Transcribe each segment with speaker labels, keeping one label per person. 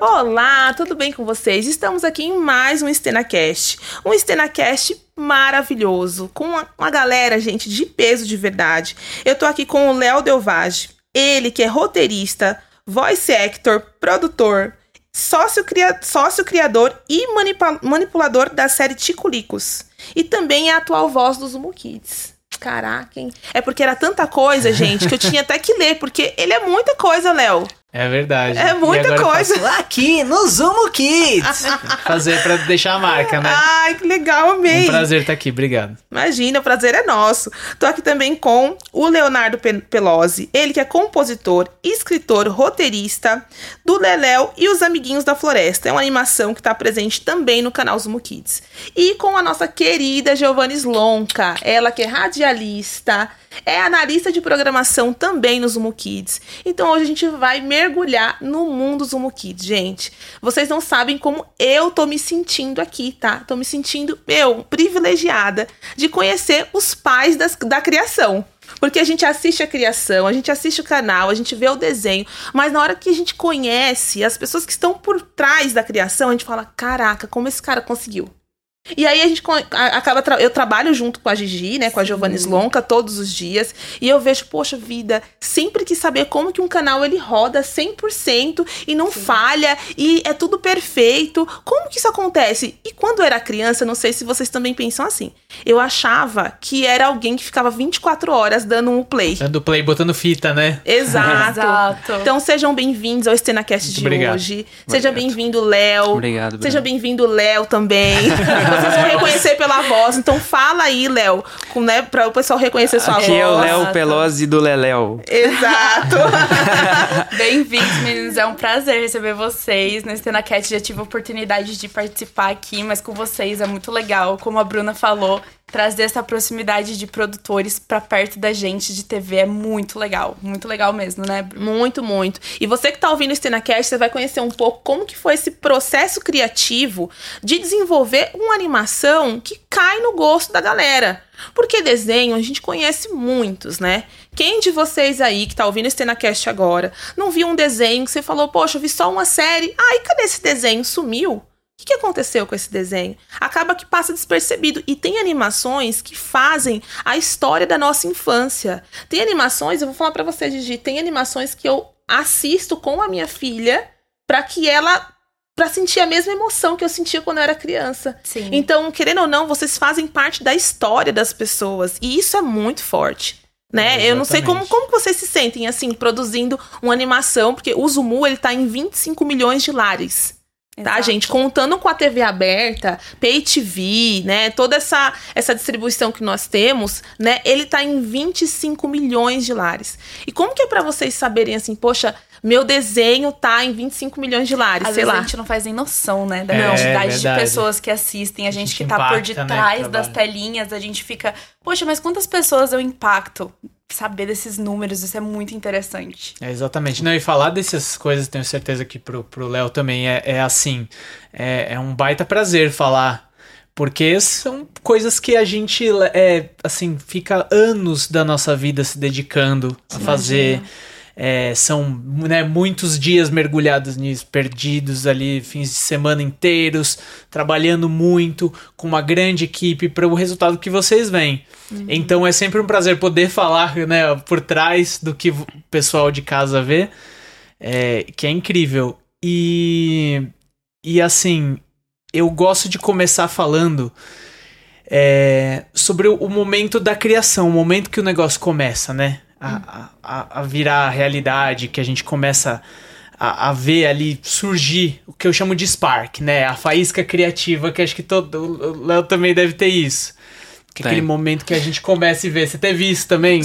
Speaker 1: Olá, tudo bem com vocês? Estamos aqui em mais um StenaCast. Um StenaCast maravilhoso, com uma, uma galera, gente, de peso de verdade. Eu tô aqui com o Léo Delvage, ele que é roteirista, voice actor, produtor, sócio, cria, sócio criador e manipula, manipulador da série Ticulicos. E também é a atual voz dos Zumo Kids. Caraca, hein? É porque era tanta coisa, gente, que eu tinha até que ler, porque ele é muita coisa, Léo.
Speaker 2: É verdade.
Speaker 1: É muita coisa.
Speaker 3: Aqui no Zumo Kids.
Speaker 2: Fazer pra deixar a marca, né?
Speaker 1: Ai, que legal, amei.
Speaker 2: Um prazer estar aqui, obrigado.
Speaker 1: Imagina, o prazer é nosso. Tô aqui também com o Leonardo Pelosi, ele que é compositor, escritor, roteirista do Leléu e os Amiguinhos da Floresta. É uma animação que está presente também no canal Zumo Kids. E com a nossa querida Giovanni Slonka, ela que é radialista, é analista de programação também no Zumo Kids. Então hoje a gente vai mergulhar no mundo Zumo Kids, gente. Vocês não sabem como eu tô me sentindo aqui, tá? Tô me sentindo, eu, privilegiada de conhecer os pais das, da criação. Porque a gente assiste a criação, a gente assiste o canal, a gente vê o desenho, mas na hora que a gente conhece as pessoas que estão por trás da criação, a gente fala: caraca, como esse cara conseguiu? E aí a gente acaba. Tra eu trabalho junto com a Gigi, né? Com a Giovanni Slonka todos os dias. E eu vejo, poxa vida, sempre quis saber como que um canal ele roda 100% e não Sim. falha e é tudo perfeito. Como que isso acontece? E quando eu era criança, não sei se vocês também pensam assim. Eu achava que era alguém que ficava 24 horas dando um play.
Speaker 2: Dando play, botando fita, né?
Speaker 1: Exato. Exato. Então sejam bem-vindos ao StenaCast de obrigado. hoje. Seja bem-vindo, Léo.
Speaker 3: Obrigado.
Speaker 1: Seja bem-vindo, Léo, também. vocês vão reconhecer pela voz. Então fala aí, Léo, né, para o pessoal reconhecer sua
Speaker 3: Aqui
Speaker 1: voz.
Speaker 3: Aqui é o Léo Pelosi do Leléu.
Speaker 1: Exato.
Speaker 4: Bem-vindos, meninos. É um prazer receber vocês. Nesse Tenacat já tive a oportunidade de participar aqui, mas com vocês é muito legal. Como a Bruna falou, trazer essa proximidade de produtores para perto da gente de TV é muito legal. Muito legal mesmo, né?
Speaker 1: Muito, muito. E você que tá ouvindo o StenaCast, você vai conhecer um pouco como que foi esse processo criativo de desenvolver uma animação que cai no gosto da galera. Porque desenho a gente conhece muitos, né? Quem de vocês aí que tá ouvindo o StenaCast agora não viu um desenho que você falou, poxa, eu vi só uma série, ai, cadê esse desenho? Sumiu? O que, que aconteceu com esse desenho? Acaba que passa despercebido. E tem animações que fazem a história da nossa infância. Tem animações, eu vou falar para você, Gigi, tem animações que eu assisto com a minha filha para que ela para sentir a mesma emoção que eu sentia quando eu era criança.
Speaker 4: Sim.
Speaker 1: Então, querendo ou não, vocês fazem parte da história das pessoas e isso é muito forte. Né? Eu não sei como, como vocês se sentem assim produzindo uma animação, porque o Zumu ele tá em 25 milhões de lares. Tá, Exato. Tá, gente? Contando com a TV aberta, Pay TV, né? Toda essa, essa distribuição que nós temos, né? Ele tá em 25 milhões de lares. E como que é para vocês saberem assim, poxa, meu desenho tá em 25 milhões de lares,
Speaker 4: Às
Speaker 1: sei
Speaker 4: vezes
Speaker 1: lá.
Speaker 4: a gente não faz nem noção, né? Da é, quantidade de pessoas que assistem, a gente, a gente que tá impacta, por né, detrás né, das telinhas, a gente fica, poxa, mas quantas pessoas eu impacto? Saber desses números, isso é muito interessante.
Speaker 2: É, exatamente. Não, e falar dessas coisas, tenho certeza que pro, pro Léo também é, é assim, é, é um baita prazer falar porque são coisas que a gente, é, assim, fica anos da nossa vida se dedicando a fazer. É, são né, muitos dias mergulhados nisso, perdidos ali, fins de semana inteiros, trabalhando muito, com uma grande equipe para o resultado que vocês veem. Uhum. Então é sempre um prazer poder falar né, por trás do que o pessoal de casa vê, é, que é incrível. E, e assim, eu gosto de começar falando é, sobre o, o momento da criação, o momento que o negócio começa, né? A, a, a virar realidade, que a gente começa a, a, ver ali surgir o que eu chamo de spark, né? A faísca criativa, que acho que todo o Léo também deve ter isso. Que é aquele momento que a gente começa a ver. Você teve isso também?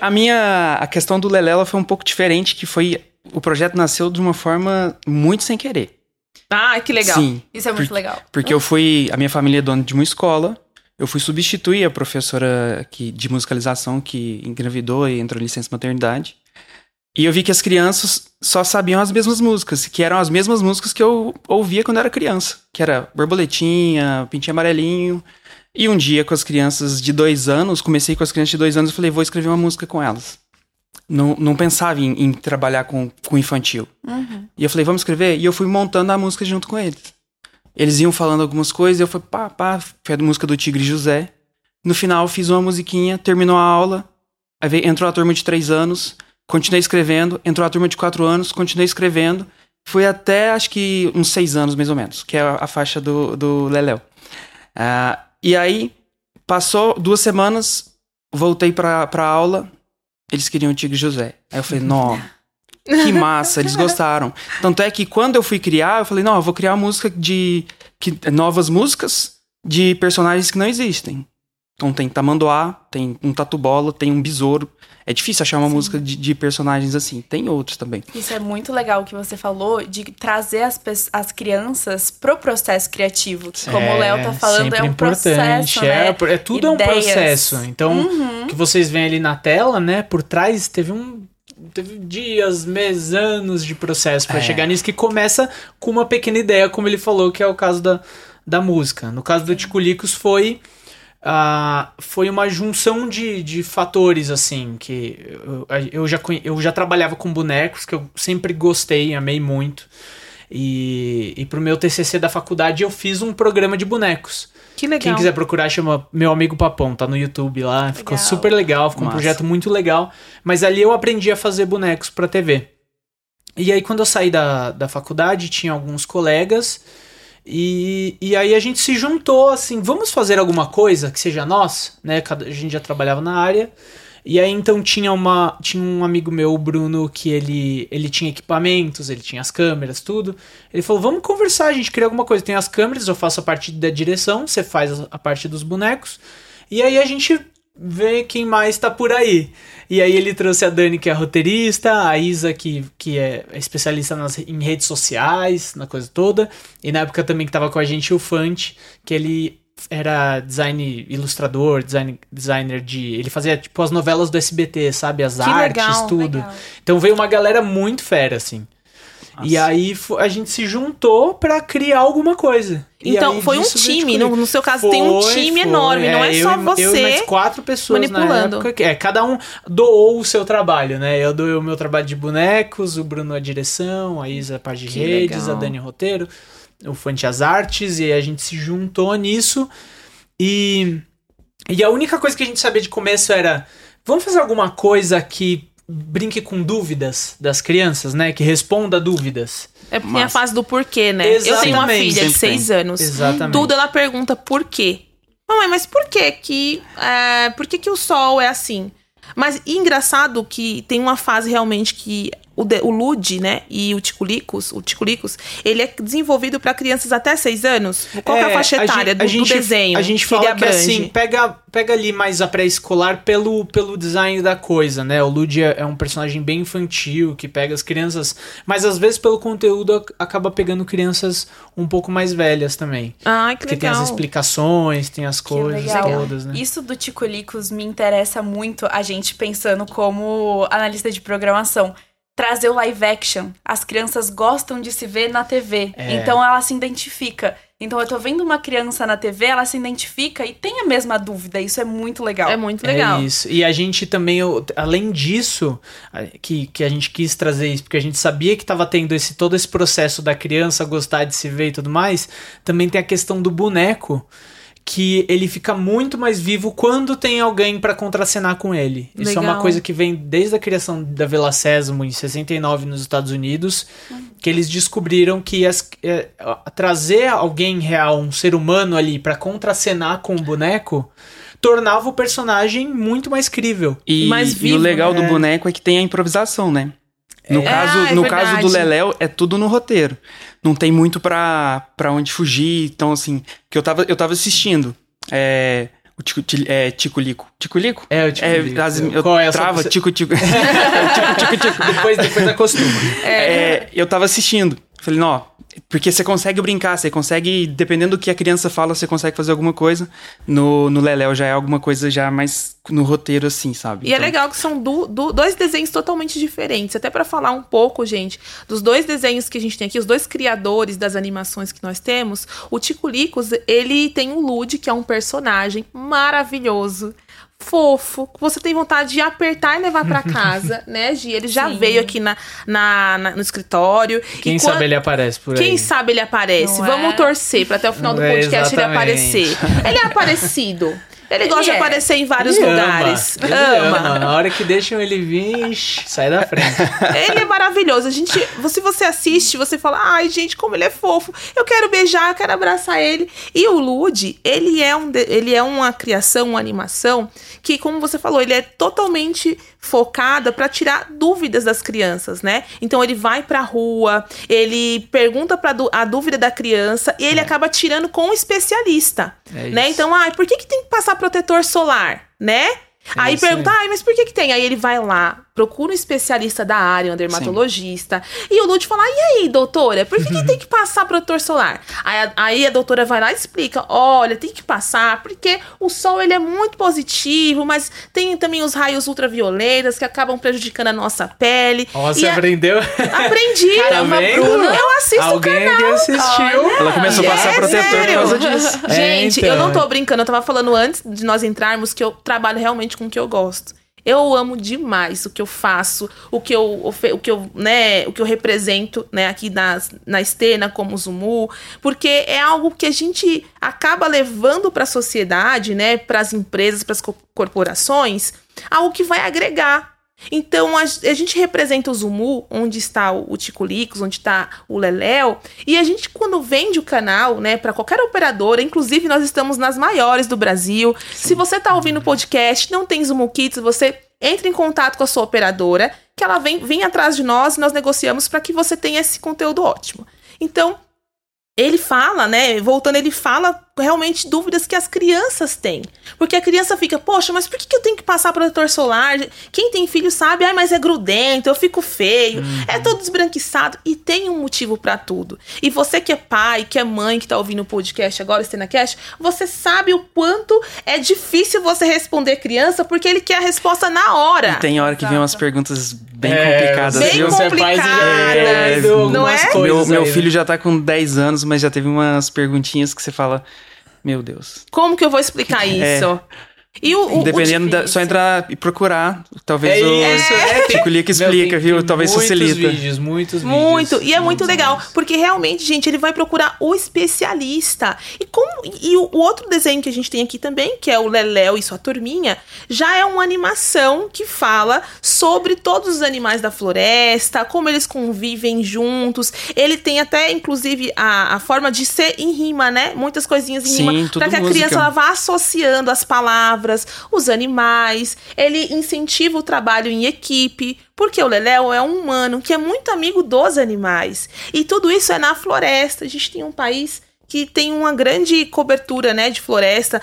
Speaker 3: A minha a questão do Lelela foi um pouco diferente, que foi o projeto nasceu de uma forma muito sem querer.
Speaker 1: Ah, que legal.
Speaker 3: Sim.
Speaker 4: Isso é muito
Speaker 3: por,
Speaker 4: legal.
Speaker 3: Porque eu fui, a minha família é dona de uma escola, eu fui substituir a professora que, de musicalização que engravidou e entrou em licença maternidade. E eu vi que as crianças só sabiam as mesmas músicas, que eram as mesmas músicas que eu ouvia quando era criança, que era Borboletinha, Pintinho Amarelinho. E um dia, com as crianças de dois anos, comecei com as crianças de dois anos e falei, vou escrever uma música com elas. não, não pensava em, em trabalhar com, com infantil. E eu falei, vamos escrever? E eu fui montando a música junto com eles. Eles iam falando algumas coisas, eu falei, pá, pá, foi a música do Tigre José. No final, fiz uma musiquinha, terminou a aula, aí veio, entrou a turma de três anos, continuei escrevendo, entrou a turma de quatro anos, continuei escrevendo. Foi até, acho que, uns seis anos, mais ou menos, que é a, a faixa do, do Leléu. Ah, e aí, passou duas semanas, voltei pra, pra aula, eles queriam o Tigre José. Aí eu falei, não, que massa, eles gostaram. Tanto é que quando eu fui criar, eu falei, não, eu vou criar música de. Que, novas músicas de personagens que não existem. Então tem tamanduá, tem um tatu-bola, tem um besouro. É difícil achar uma música de, de personagens assim. Tem outros também.
Speaker 4: Isso é muito legal que você falou de trazer as, as crianças pro processo criativo. Que, como o Léo tá falando, é um processo, né?
Speaker 2: É, é tudo é um
Speaker 4: Ideias.
Speaker 2: processo. Então,
Speaker 4: Uhum.
Speaker 2: o que vocês veem ali na tela, né? Por trás teve um. Teve dias, meses, anos de processo pra
Speaker 3: É.
Speaker 2: chegar nisso que começa com uma pequena ideia, como ele falou, que é o caso da, da música. No caso do Ticulicos foi. ah, foi uma junção de, de fatores, assim, que eu, eu, já, eu já trabalhava com bonecos, que eu sempre gostei, amei muito. E, e pro meu TCC da faculdade eu fiz um programa de bonecos.
Speaker 1: Que legal.
Speaker 2: Quem quiser procurar, chama Meu Amigo Papão, tá no YouTube lá. Ficou
Speaker 4: Legal.
Speaker 2: super legal, ficou um projeto muito legal. Mas ali eu aprendi a fazer bonecos pra TV. E aí, quando eu saí da, da faculdade, tinha alguns colegas. E, e aí a gente se juntou assim, vamos fazer alguma coisa que seja nós, né? Cada- A gente já trabalhava na área. E aí então tinha uma tinha um amigo meu, o Bruno, que ele ele tinha equipamentos, ele tinha as câmeras, tudo. Ele falou: "Vamos conversar, a gente cria alguma coisa. Tem as câmeras, eu faço a parte da direção, você faz a parte dos bonecos. E aí a gente vê quem mais tá por aí. E aí ele trouxe a Dani, que é roteirista, a Isa, que, que é especialista nas, em redes sociais, na coisa toda. E na época também que tava com a gente o Fante, que ele era design ilustrador, design, designer de. Ele fazia tipo as novelas do SBT, sabe? As
Speaker 1: Que
Speaker 2: artes,
Speaker 1: legal,
Speaker 2: tudo.
Speaker 4: legal.
Speaker 2: Então veio uma galera muito fera, assim. E
Speaker 3: Nossa.
Speaker 2: aí fo- a gente se juntou pra criar alguma coisa. E
Speaker 1: Então,
Speaker 2: aí
Speaker 1: foi um time.
Speaker 2: Ticulico.
Speaker 1: No, no seu caso, tem um
Speaker 2: Foi,
Speaker 1: time
Speaker 2: foi.
Speaker 1: enorme. Não é
Speaker 2: eu
Speaker 1: só
Speaker 2: e- Eu e
Speaker 1: você.
Speaker 2: mais quatro pessoas
Speaker 1: manipulando.
Speaker 2: na época. É, cada um doou o seu trabalho, né? Eu doei o meu trabalho de bonecos, o Bruno a direção, a Isa a parte de
Speaker 1: Que
Speaker 2: redes,
Speaker 1: legal.
Speaker 2: a Dani o roteiro, o Fante as artes, e aí a gente se juntou nisso. E, e a única coisa que a gente sabia de começo era: vamos fazer alguma coisa que brinque com dúvidas das crianças, né? Que responda a dúvidas.
Speaker 1: É porque tem a fase do porquê, né? Eu tenho uma
Speaker 2: Exatamente.
Speaker 1: filha de seis anos.
Speaker 2: Exatamente.
Speaker 1: Tudo ela pergunta por quê. Mamãe, mas por que que, é, por que que o sol é assim? Mas e engraçado que tem uma fase realmente que o, de- o Lud, né, e o Ticulicos, o Ticulicos, ele é desenvolvido para crianças até seis anos. Qual que é a faixa etária
Speaker 2: gente-
Speaker 1: do, do
Speaker 2: gente-
Speaker 1: desenho?
Speaker 2: A gente
Speaker 1: que
Speaker 2: fala que
Speaker 1: abrange?
Speaker 2: assim, pega, pega ali mais a pré-escolar pelo, pelo design da coisa, né? O Lud é, é um personagem bem infantil, que pega as crianças, mas às vezes pelo conteúdo ac- acaba pegando crianças um pouco mais velhas também.
Speaker 1: Ai, que
Speaker 2: Porque tem
Speaker 1: legal.
Speaker 2: as explicações, tem as
Speaker 4: Que
Speaker 2: coisas todas, né?
Speaker 4: Isso do Ticolicos me interessa muito, a gente pensando como analista de programação. Trazer o live action. As crianças gostam de se ver na TV.
Speaker 2: É.
Speaker 4: Então ela se identifica. Então eu tô vendo uma criança na TV, ela se identifica e tem a mesma dúvida. Isso é muito legal.
Speaker 1: É muito legal.
Speaker 2: É isso. E a gente também, além disso, que, que a gente quis trazer isso, porque a gente sabia que estava tendo esse, todo esse processo da criança gostar de se ver e tudo mais, também tem a questão do boneco, que ele fica muito mais vivo quando tem alguém para contracenar com ele. Isso é uma
Speaker 1: Legal.
Speaker 2: coisa que vem desde a criação da Vila Sésamo em 69 nos Estados Unidos, que eles descobriram que as- é, trazer alguém real, um ser humano ali para contracenar com o boneco, tornava o personagem muito mais crível.
Speaker 3: E,
Speaker 1: Mais
Speaker 3: e
Speaker 1: vivo,
Speaker 3: o legal
Speaker 2: né?
Speaker 3: do boneco é que tem a improvisação, né? No,
Speaker 1: É.
Speaker 3: caso,
Speaker 1: Ah, é
Speaker 3: no
Speaker 1: verdade.
Speaker 3: caso do Leléu, é tudo no roteiro. Não tem muito pra, pra onde fugir. Então, assim, que eu tava, eu tava assistindo. É. O Tico, Ti- é, Tico Lico. Tico Lico?
Speaker 2: É, eu, tipo,
Speaker 3: É, as- eu
Speaker 2: qual é a sua-
Speaker 3: trava, tico, tico. tico, tico, tico.
Speaker 2: Depois, depois acostuma.
Speaker 3: É, eu tava assistindo. Falei, não, porque você consegue brincar, você consegue, dependendo do que a criança fala, você consegue fazer alguma coisa. No, no Leléu já é alguma coisa já mais no roteiro, assim, sabe?
Speaker 1: E é
Speaker 3: Então,
Speaker 1: legal que são du- du- dois desenhos totalmente diferentes. Até pra falar um pouco, gente, dos dois desenhos que a gente tem aqui, os dois criadores das animações que nós temos, o Tico Licos, ele tem o Lud, que é um personagem maravilhoso. Fofo, que você tem vontade de apertar e levar pra casa, né, Gi? Ele já
Speaker 4: Sim.
Speaker 1: veio aqui na, na- na- no escritório.
Speaker 2: Quem
Speaker 1: E
Speaker 2: sabe
Speaker 1: quando-
Speaker 2: ele aparece por aí.
Speaker 1: Quem sabe ele aparece.
Speaker 4: Não
Speaker 1: Vamos
Speaker 4: é?
Speaker 1: torcer pra até o final do
Speaker 2: É,
Speaker 1: podcast ele
Speaker 2: exatamente.
Speaker 1: aparecer. Ele é aparecido. Ele, gosta de
Speaker 4: é.
Speaker 1: aparecer em vários
Speaker 2: Ele
Speaker 1: lugares.
Speaker 2: Ama. Ama. Na hora que deixam ele vir, sai da frente.
Speaker 1: Ele é maravilhoso. A gente, se você assiste, você fala, ai, gente, como ele é fofo. Eu quero beijar, eu quero abraçar ele. E o Lud, ele é, um, ele é uma criação, uma animação que, como você falou, ele é totalmente focada pra tirar dúvidas das crianças, né? Então ele vai pra rua, ele pergunta para a dúvida da criança e ele acaba tirando com um especialista,
Speaker 2: É
Speaker 1: né? Então, ai, por que que tem que passar protetor solar, né? aí
Speaker 2: isso
Speaker 1: pergunta,
Speaker 2: aí.
Speaker 1: ai, mas por que que tem? Aí ele vai lá, procura um especialista da área, um dermatologista, e o Lud fala, e aí, doutora, por que, que tem que passar protetor solar? Aí a, aí a doutora vai lá e explica, olha, tem que passar, porque o sol, ele é muito positivo, mas tem também os raios ultravioletas que acabam prejudicando a nossa pele. E
Speaker 2: você
Speaker 1: a-
Speaker 2: aprendeu?
Speaker 1: Aprendi.
Speaker 4: Caramba,
Speaker 2: Tá?
Speaker 4: Bruna.
Speaker 1: Eu assisto o
Speaker 2: Alguém
Speaker 1: canal.
Speaker 2: que assistiu.
Speaker 3: Ela começou a passar
Speaker 1: É
Speaker 3: protetor por
Speaker 1: sério?
Speaker 3: causa disso.
Speaker 2: É,
Speaker 1: Gente,
Speaker 2: então.
Speaker 1: eu não tô brincando, eu tava falando antes de nós entrarmos que eu trabalho realmente com o que eu gosto. Eu amo demais o que eu faço, o que eu, o que eu, né, o que eu represento, né, aqui nas, na Estena como Zumu, porque é algo que a gente acaba levando para a sociedade, né, para as empresas, para as corporações, algo que vai agregar. Então a, a gente representa o Zumu, onde está o, o Ticulicos, onde está o Leléu, e a gente quando vende o canal, né, para qualquer operadora, inclusive nós estamos nas maiores do Brasil. Se você tá ouvindo o podcast, não tem Zumu Kids, você entra em contato com a sua operadora, que ela vem, vem atrás de nós e nós negociamos para que você tenha esse conteúdo ótimo. Então, ele fala, né? Voltando, ele fala realmente dúvidas que as crianças têm. Porque a criança fica, poxa, mas por que que eu tenho que passar protetor solar? Quem tem filho sabe, ai, mas é grudento, eu fico feio, é todo esbranquiçado. E tem um motivo pra tudo. E você que é pai, que é mãe, que tá ouvindo o podcast agora, o Cast, você sabe o quanto é difícil você responder criança, porque ele quer a resposta na hora.
Speaker 3: E tem hora que vem
Speaker 4: Exato.
Speaker 3: umas perguntas bem
Speaker 2: É,
Speaker 3: complicadas,
Speaker 1: Bem
Speaker 3: viu?
Speaker 2: você é
Speaker 1: complicadas,
Speaker 2: algumas
Speaker 1: não é?
Speaker 3: Meu, meu
Speaker 2: né?
Speaker 3: filho já tá com 10 anos, mas já teve umas perguntinhas que você fala, meu Deus.
Speaker 1: Como que eu vou explicar isso? E o, o,
Speaker 3: Dependendo
Speaker 1: o
Speaker 3: da, só entrar e procurar, talvez
Speaker 2: É
Speaker 3: o
Speaker 2: isso, é.
Speaker 3: Tico Lica
Speaker 2: Meu,
Speaker 3: explica,
Speaker 2: tem-
Speaker 3: viu?
Speaker 2: tem
Speaker 3: Talvez
Speaker 2: muitos
Speaker 3: facilita.
Speaker 2: vídeos, muitos
Speaker 1: Muito,
Speaker 2: vídeos.
Speaker 1: e é muito
Speaker 2: muitos
Speaker 1: legal, porque realmente, gente, ele vai procurar o especialista. E como e o, o outro desenho que a gente tem aqui também, que é o Leléu e sua turminha, já é uma animação que fala sobre todos os animais da floresta, como eles convivem juntos. Ele tem até, inclusive, a, a forma de ser em rima, né? Muitas coisinhas em
Speaker 3: Sim,
Speaker 1: rima, para que a
Speaker 3: música.
Speaker 1: criança ela vá associando as palavras, os animais. Ele incentiva o trabalho em equipe, porque o Leléu é um humano que é muito amigo dos animais. E tudo isso é na floresta. A gente tem um país que tem uma grande cobertura, né, de floresta.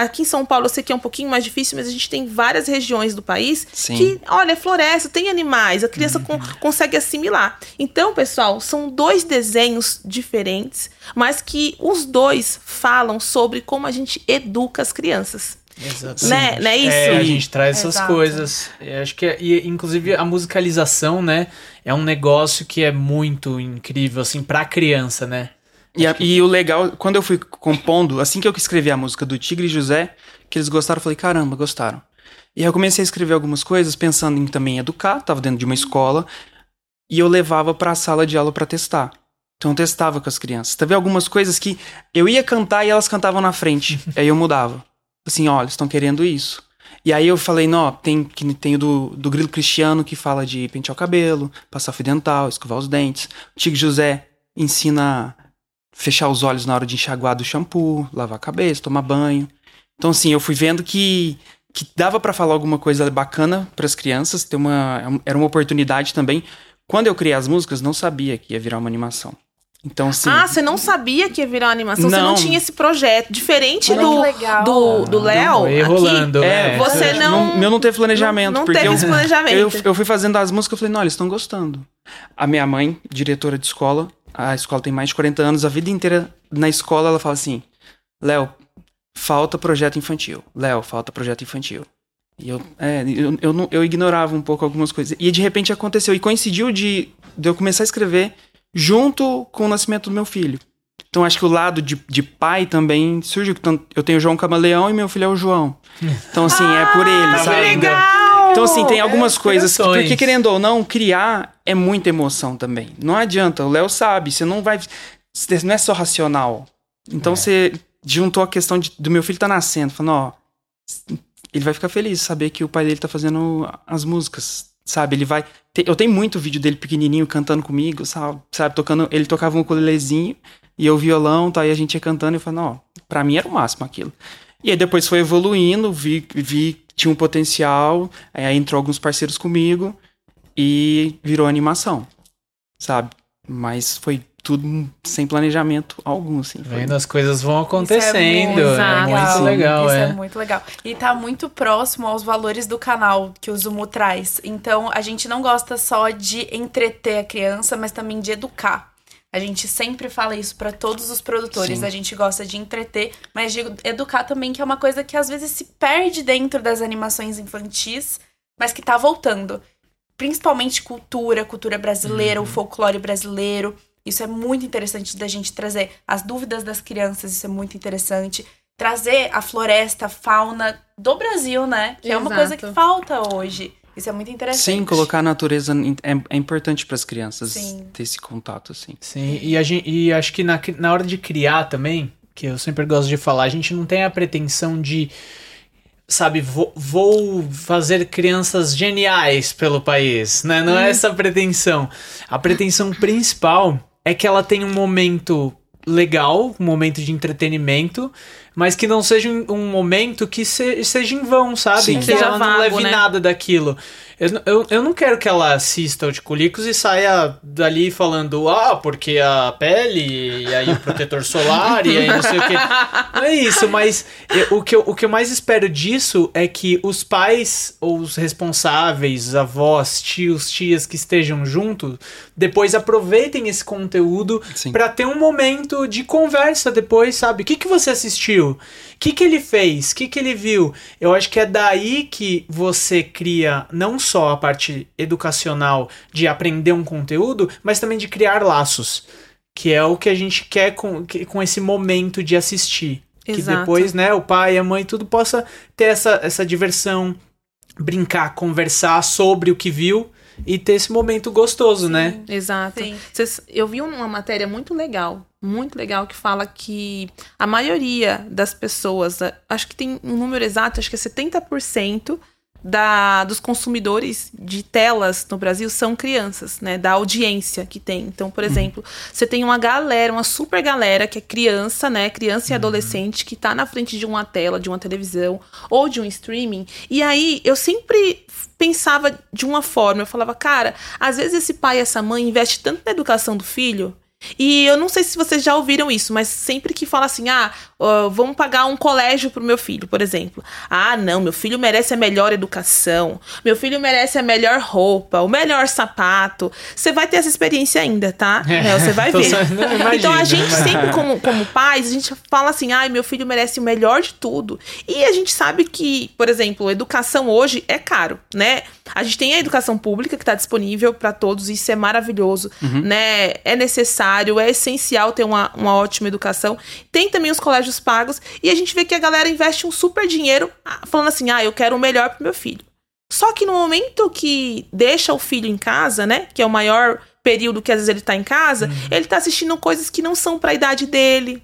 Speaker 1: Aqui em São Paulo eu sei que é um pouquinho mais difícil, mas a gente tem várias regiões do país
Speaker 3: Sim.
Speaker 1: que, olha, é floresta, tem animais, a criança con- consegue assimilar. Então, pessoal, são dois desenhos diferentes, mas que os dois falam sobre como a gente educa as crianças.
Speaker 2: Exatamente.
Speaker 1: Né? Não é isso?
Speaker 2: É, a gente traz essas
Speaker 4: Exato.
Speaker 2: coisas. Eu acho que, é- e, inclusive, a musicalização, né? É um negócio que é muito incrível, assim, pra criança, né?
Speaker 3: E, a- e o legal, quando eu fui compondo, assim que eu escrevi a música do Tigre e José, que eles gostaram, eu falei, caramba, gostaram. E aí eu comecei a escrever algumas coisas, pensando em também educar, tava dentro de uma escola, e eu levava pra sala de aula pra testar. Então eu testava com as crianças. Teve algumas coisas que eu ia cantar e elas cantavam na frente. aí eu mudava. Assim, olha, eles estão querendo isso. E aí eu falei, não, tem, tem o do, do Grilo Cristiano que fala de pentear o cabelo, passar fio dental, escovar os dentes. O Tigre José ensina a fechar os olhos na hora de enxaguar do shampoo, lavar a cabeça, tomar banho. Então, assim, eu fui vendo que, que dava pra falar alguma coisa bacana pras crianças, ter uma, era uma oportunidade também. Quando eu criei as músicas, não sabia que ia virar uma animação. Então, assim.
Speaker 1: Ah, você não sabia que ia virar uma animação? Você não
Speaker 3: Não.
Speaker 1: tinha esse projeto. Diferente
Speaker 4: Olha
Speaker 1: do,
Speaker 4: que legal.
Speaker 1: do, do Léo. Aqui,
Speaker 2: rolando,
Speaker 3: É,
Speaker 2: né?
Speaker 1: você não-
Speaker 3: Meu não teve planejamento.
Speaker 1: Não, não
Speaker 3: porque
Speaker 1: teve
Speaker 3: eu,
Speaker 1: esse planejamento.
Speaker 3: eu, eu fui fazendo as músicas, eu falei, não, eles estão gostando. A minha mãe, diretora de escola, a escola tem mais de 40 anos, a vida inteira na escola ela fala assim: Léo, falta projeto infantil. Léo, falta projeto infantil. E eu, é, eu, eu, não- eu ignorava um pouco algumas coisas. E de repente aconteceu. E coincidiu de, de eu começar a escrever junto com o nascimento do meu filho. Então acho que o lado de, de pai também surge. Então, eu tenho o João Camaleão e meu filho é o João. Então, assim, é por ele,
Speaker 2: Tá
Speaker 3: sabe?
Speaker 2: vendo?
Speaker 3: Então, assim, tem algumas
Speaker 2: É,
Speaker 3: coisas. Que, porque, querendo ou não, criar é muita emoção também. Não adianta, o Léo sabe, você não vai. Você não é só racional. Então,
Speaker 2: É.
Speaker 3: você juntou a questão de- do meu filho tá nascendo, falando, ó. Ele vai ficar feliz saber que o pai dele tá fazendo as músicas, sabe? Ele vai. Eu tenho muito vídeo dele pequenininho cantando comigo, sabe? sabe? Tocando. Ele tocava um ukulelezinho e eu violão, tá? E a gente ia cantando e eu falando, ó, pra mim era o máximo aquilo. E aí depois foi evoluindo, vi, vi tinha um potencial, aí entrou alguns parceiros comigo e virou animação, sabe? Mas foi tudo sem planejamento algum, assim. Foi-
Speaker 2: Vendo as coisas vão acontecendo.
Speaker 4: Isso
Speaker 2: É
Speaker 4: é
Speaker 2: muito,
Speaker 4: muito
Speaker 2: legal,
Speaker 4: Isso é.
Speaker 2: é.
Speaker 4: muito legal. E tá muito próximo aos valores do canal que o Zumu traz. Então, a gente não gosta só de entreter a criança, mas também de educar. A gente sempre fala isso pra todos os produtores.
Speaker 3: Sim.
Speaker 4: A gente gosta de entreter, mas de educar também, que é uma coisa que às vezes se perde dentro das animações infantis, mas que tá voltando. Principalmente cultura, cultura brasileira,
Speaker 2: Uhum.
Speaker 4: o folclore brasileiro. Isso é muito interessante da gente trazer as dúvidas das crianças, isso é muito interessante. Trazer a floresta, a fauna do Brasil, né? Que é uma coisa que
Speaker 1: Exato.
Speaker 4: falta hoje. Isso é muito interessante.
Speaker 3: Sim, colocar a natureza é, é importante para as crianças
Speaker 4: Sim.
Speaker 3: ter esse contato, assim.
Speaker 2: Sim, e, a gente, e acho que na, na hora de criar também, que eu sempre gosto de falar, a gente não tem a pretensão de, sabe, vou, vou fazer crianças geniais pelo país, né? Não é essa a pretensão. A pretensão principal é que ela tenha um momento legal, um momento de entretenimento, mas que não seja um, um momento que se- seja em vão, sabe?
Speaker 3: Sim.
Speaker 2: Que
Speaker 1: Seja
Speaker 2: ela não
Speaker 1: vago,
Speaker 2: leve
Speaker 1: né?
Speaker 2: nada daquilo. Eu, eu, eu não quero que ela assista o de Culicos e saia dali falando, ah, porque a pele, e aí o protetor solar, e aí não sei o que. Não é isso, mas eu- o, que eu, o que eu mais espero disso é que os pais, ou os responsáveis, avós, tios, tias que estejam juntos, depois aproveitem esse conteúdo. Pra ter um momento de conversa depois, sabe? O que, que você assistiu? O que, que ele fez? O que, que ele viu? Eu acho que é daí que você cria não só a parte educacional de aprender um conteúdo, mas também de criar laços. Que é o que a gente quer com, que- com esse momento de assistir. Que
Speaker 1: Exato.
Speaker 2: depois, né, o pai, a mãe, tudo possa ter essa, essa diversão, brincar, conversar sobre o que viu e ter esse momento gostoso, né?
Speaker 1: Exato.
Speaker 4: Sim.
Speaker 1: Vocês- eu vi uma matéria muito legal, muito legal, que fala que a maioria das pessoas, acho que tem um número exato, acho que é 70% da, dos consumidores de telas no Brasil são crianças, né? Da audiência que tem. Então, por exemplo, você tem uma galera, uma super galera que é criança, né? Criança e adolescente que tá na frente de uma tela, de uma televisão ou de um streaming. E aí eu sempre pensava de uma forma, eu falava, cara, às vezes esse pai e essa mãe investe tanto na educação do filho. E eu não sei se vocês já ouviram isso, mas sempre que fala assim, ah, ó, vamos pagar um colégio pro meu filho, por exemplo. Ah, não, meu filho merece a melhor educação, meu filho merece a melhor roupa, o melhor sapato. Você vai ter essa experiência ainda, tá? Né, Você vai ver.
Speaker 2: só- imagino,
Speaker 1: então a gente
Speaker 2: imagino.
Speaker 1: sempre, como, como pais, a gente fala assim, ai, meu filho merece o melhor de tudo. E a gente sabe que, por exemplo, educação hoje é caro, né? A gente tem a educação pública que está disponível para todos, isso é maravilhoso, né? É necessário, é essencial ter uma, uma ótima educação. Tem também os colégios pagos e a gente vê que a galera investe um super dinheiro ah, falando assim, ah, eu quero o melhor pro meu filho. Só que no momento que deixa o filho em casa, né? Que é o maior período que às vezes ele tá em casa, ele tá assistindo coisas que não são pra idade dele.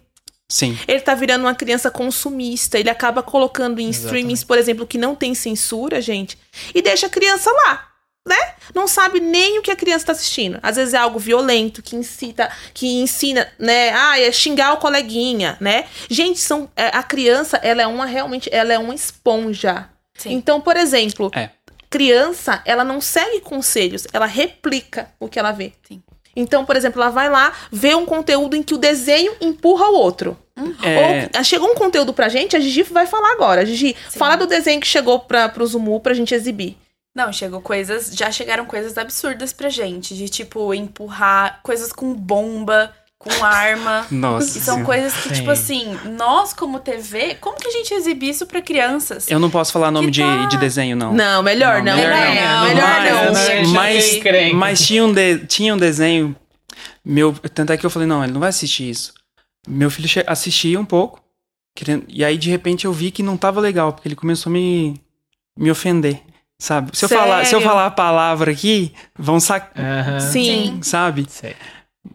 Speaker 3: Sim.
Speaker 1: Ele tá virando uma criança consumista. Ele acaba colocando em streamings, por exemplo, que não tem censura, gente. E deixa a criança lá. Né? Não sabe nem o que a criança tá assistindo. Às vezes é algo violento, que incita, que ensina, né? Ah, é xingar o coleguinha, né? Gente, são, é, a criança, ela é uma realmente, ela é uma esponja.
Speaker 4: Sim.
Speaker 1: Então, por exemplo,
Speaker 3: É.
Speaker 1: criança, ela não segue conselhos, ela replica o que ela vê.
Speaker 4: Sim.
Speaker 1: Então, por exemplo, ela vai lá ver um conteúdo em que o desenho empurra o outro.
Speaker 3: É,
Speaker 1: Ou chegou um conteúdo pra gente, a Gigi vai falar agora. Gigi,
Speaker 4: Sim.
Speaker 1: fala do desenho que chegou pra, pro Zumu pra gente exibir.
Speaker 4: Não, chegou coisas. Já chegaram coisas absurdas pra gente. De tipo, empurrar coisas com bomba, com arma.
Speaker 3: Nossa.
Speaker 4: E são coisas que,
Speaker 2: Sim.
Speaker 4: tipo assim, nós como TV, como que a gente exibe isso pra crianças?
Speaker 3: Eu não posso falar nome
Speaker 4: Que
Speaker 3: de,
Speaker 4: tá-
Speaker 3: de desenho, não.
Speaker 1: Não, melhor não.
Speaker 3: melhor
Speaker 4: não.
Speaker 1: Melhor
Speaker 3: Mas-
Speaker 1: não.
Speaker 2: Mas-
Speaker 3: Mas,
Speaker 2: encrenca.
Speaker 3: mas tinha, um de- tinha um desenho. Meu, tanto é que eu falei, não, ele não vai assistir isso. Meu filho che- assistia um pouco, querendo, e aí de repente eu vi que não tava legal, porque ele começou a me, me ofender, sabe? Se eu, falar, se eu
Speaker 1: Sério?
Speaker 3: falar a palavra aqui, vão sacar.
Speaker 1: Sim.
Speaker 3: sabe?
Speaker 2: Sei.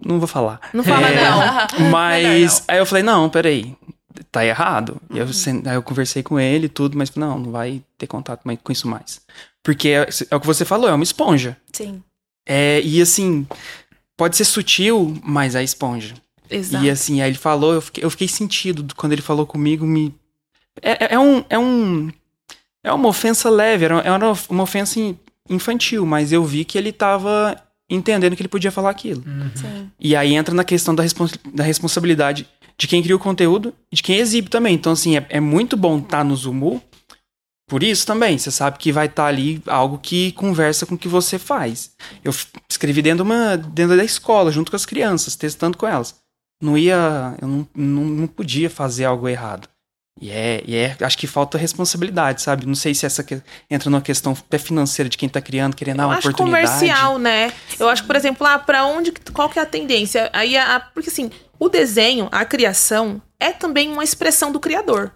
Speaker 3: Não vou falar.
Speaker 1: Não fala
Speaker 3: É.
Speaker 1: não.
Speaker 3: Mas
Speaker 4: Melhor
Speaker 3: aí eu falei, não, peraí, tá errado. E
Speaker 1: Uhum.
Speaker 3: eu, aí eu conversei com ele e tudo, mas não, não vai ter contato mais com isso mais. Porque é, é o que você falou, é uma esponja.
Speaker 4: Sim.
Speaker 3: É, e assim, pode ser sutil, mas é esponja.
Speaker 1: Exato.
Speaker 3: E assim, aí ele falou, eu fiquei, eu fiquei sentido quando ele falou comigo, me. É, é- é um. É um. É uma ofensa leve, era uma ofensa in- infantil, mas eu vi que ele tava entendendo que ele podia falar aquilo.
Speaker 2: Uhum.
Speaker 4: Sim.
Speaker 3: E aí entra na questão da, respons- da responsabilidade de quem cria o conteúdo e de quem exibe também. Então, assim, é, é muito bom estar no Zumu. Por isso também, você sabe que vai estar ali algo que conversa com o que você faz. Eu escrevi dentro, de uma, dentro da escola, junto com as crianças, testando com elas. Não ia. Eu não, não, não podia fazer algo errado. E é, e é. Acho que falta responsabilidade, sabe? Não sei se essa que- entra numa questão até financeira de quem tá criando, querendo dar uma
Speaker 1: acho
Speaker 3: oportunidade.
Speaker 1: comercial, né? Eu acho, por exemplo, ah, para onde, qual que é a tendência? Aí, a, a- porque assim, o desenho, a criação é também uma expressão do criador,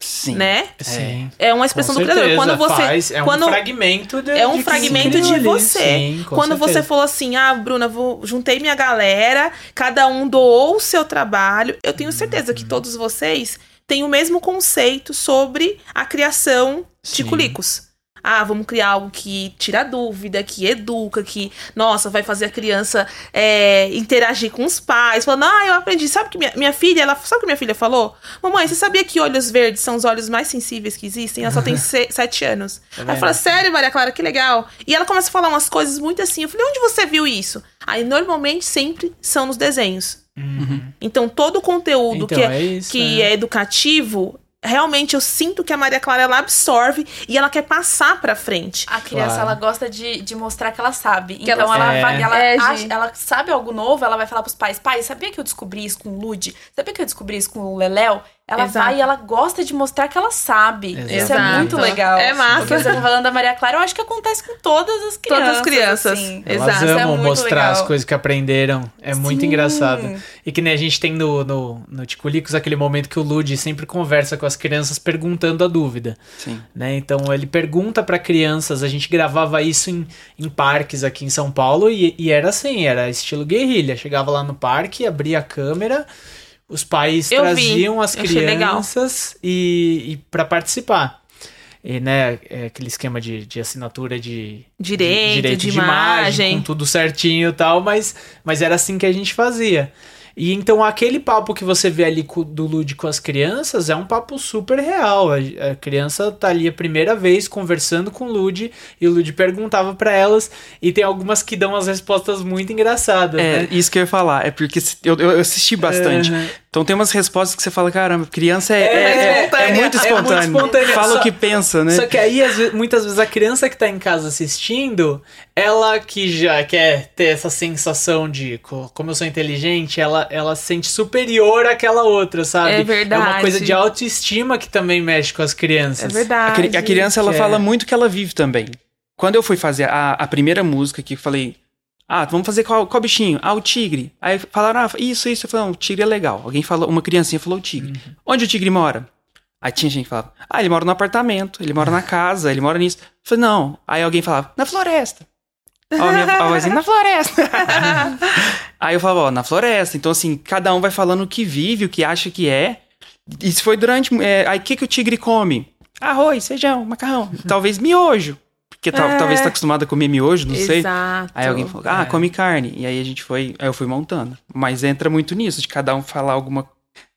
Speaker 3: Sim.
Speaker 1: né?
Speaker 2: Sim.
Speaker 1: É uma expressão
Speaker 2: Com
Speaker 1: do criador. Quando você,
Speaker 2: faz, é
Speaker 1: quando
Speaker 2: um fragmento de,
Speaker 1: é um
Speaker 2: de
Speaker 1: fragmento de você.
Speaker 2: Sim, com
Speaker 1: quando você
Speaker 2: certeza.
Speaker 1: falou assim, ah, Bruna, vou, juntei minha galera, cada um doou o seu trabalho. Eu tenho certeza
Speaker 2: Uhum.
Speaker 1: que todos vocês têm o mesmo conceito sobre a criação de
Speaker 2: Sim.
Speaker 1: culicos. Ah, vamos criar algo que tira dúvida, que educa, que, nossa, vai fazer a criança é, interagir com os pais. Falando, ah, eu aprendi. Sabe que minha, minha filha, ela, sabe o que minha filha falou? Mamãe, você sabia que olhos verdes são os olhos mais sensíveis que existem? Ela só tem se- sete anos. Aí eu
Speaker 2: vendo?
Speaker 1: falo, sério, Maria Clara, que legal. E ela começa a falar umas coisas muito assim. Eu falei, onde você viu isso? Aí normalmente sempre são nos desenhos.
Speaker 2: Uhum.
Speaker 1: Então todo o conteúdo
Speaker 2: Então,
Speaker 1: que, é,
Speaker 2: é isso,
Speaker 1: que
Speaker 2: é.
Speaker 1: é educativo, realmente eu sinto que a Maria Clara ela absorve e ela quer passar pra frente.
Speaker 4: A criança,
Speaker 2: Claro.
Speaker 4: ela gosta de, de mostrar que ela sabe.
Speaker 1: Que
Speaker 4: então,
Speaker 1: ela
Speaker 4: ela,
Speaker 2: sabe.
Speaker 4: vai, ela,
Speaker 1: É,
Speaker 4: acha-
Speaker 1: Gi.
Speaker 4: ela sabe algo novo, ela vai falar pros pais: pai, sabia que eu descobri isso com o Lud? Sabia que eu descobri isso com o Leléu? Ela
Speaker 1: Exato.
Speaker 4: vai e ela gosta de mostrar que ela sabe. Isso é
Speaker 2: Exato.
Speaker 4: muito legal.
Speaker 1: É massa.
Speaker 4: O que você tá falando da Maria Clara, eu acho que acontece com todas as crianças.
Speaker 1: Todas as crianças.
Speaker 4: assim.
Speaker 2: Elas
Speaker 1: Exato,
Speaker 4: é
Speaker 2: amam
Speaker 4: muito
Speaker 2: mostrar
Speaker 4: legal.
Speaker 2: as coisas que aprenderam. É muito
Speaker 4: Sim.
Speaker 2: engraçado. E que nem a gente tem no, no, no Ticulicos aquele momento que o Lud sempre conversa com as crianças perguntando a dúvida.
Speaker 3: Sim.
Speaker 2: né? Então ele pergunta para crianças, a gente gravava isso em, em parques aqui em São Paulo e, e era assim, era estilo guerrilha. Chegava lá no parque, abria a câmera, os pais
Speaker 1: Eu vi,
Speaker 2: traziam as
Speaker 1: achei legal.
Speaker 2: crianças e, e para participar. E, né, é aquele esquema de, de assinatura de
Speaker 1: Direito, de imagem.
Speaker 2: com tudo certinho e tal, mas, mas era assim que a gente fazia. E então aquele papo que você vê ali do Lud com as crianças é um papo super real. A, criança tá ali a primeira vez conversando com o Lud e o Lud perguntava pra elas e tem algumas que dão as respostas muito engraçadas,
Speaker 3: É,
Speaker 2: né?
Speaker 3: isso que eu ia falar. É porque eu, eu assisti bastante.
Speaker 2: Uhum.
Speaker 3: Então tem umas respostas que você fala, caramba, criança é,
Speaker 2: É,
Speaker 3: é, é- é
Speaker 1: espontânea.
Speaker 3: muito
Speaker 2: É muito espontânea.
Speaker 3: Fala
Speaker 2: Só-
Speaker 3: o que pensa, né?
Speaker 2: Só que aí, às ve- muitas vezes, a criança que tá em casa assistindo, ela que já quer ter essa sensação de co- como eu sou inteligente, ela, ela se sente superior àquela outra, sabe?
Speaker 1: É verdade.
Speaker 2: É uma coisa de autoestima que também mexe com as crianças.
Speaker 1: É
Speaker 3: A,
Speaker 1: verdade.
Speaker 3: cri- a criança, ela
Speaker 2: é-
Speaker 3: fala muito que ela vive também. Quando eu fui fazer a, a primeira música que eu falei, ah, vamos fazer qual, qual bichinho? Ah, o tigre. Aí falaram, ah, isso, isso. Eu falei, não, o tigre é legal. Alguém falou, uma criancinha falou o tigre.
Speaker 2: Uhum.
Speaker 3: Onde o tigre mora? Aí tinha gente que falava, ah, ele mora no apartamento, ele mora na casa, ele mora nisso. Eu falei, não. Aí alguém falava, na floresta. Ó, a minha a vozinha, na floresta. Aí eu falava, ó, na floresta. Então, assim, cada um vai falando o que vive, o que acha que é. Isso foi durante. é, aí o que, que o tigre come? Arroz, feijão, macarrão. Talvez miojo. Porque tal-
Speaker 1: É.
Speaker 3: talvez tá acostumado a comer miojo, não sei.
Speaker 1: Exato.
Speaker 3: Aí alguém falou, ah,
Speaker 2: É.
Speaker 3: come carne. E aí a gente foi. Aí eu fui montando. Mas entra muito nisso, de cada um falar alguma.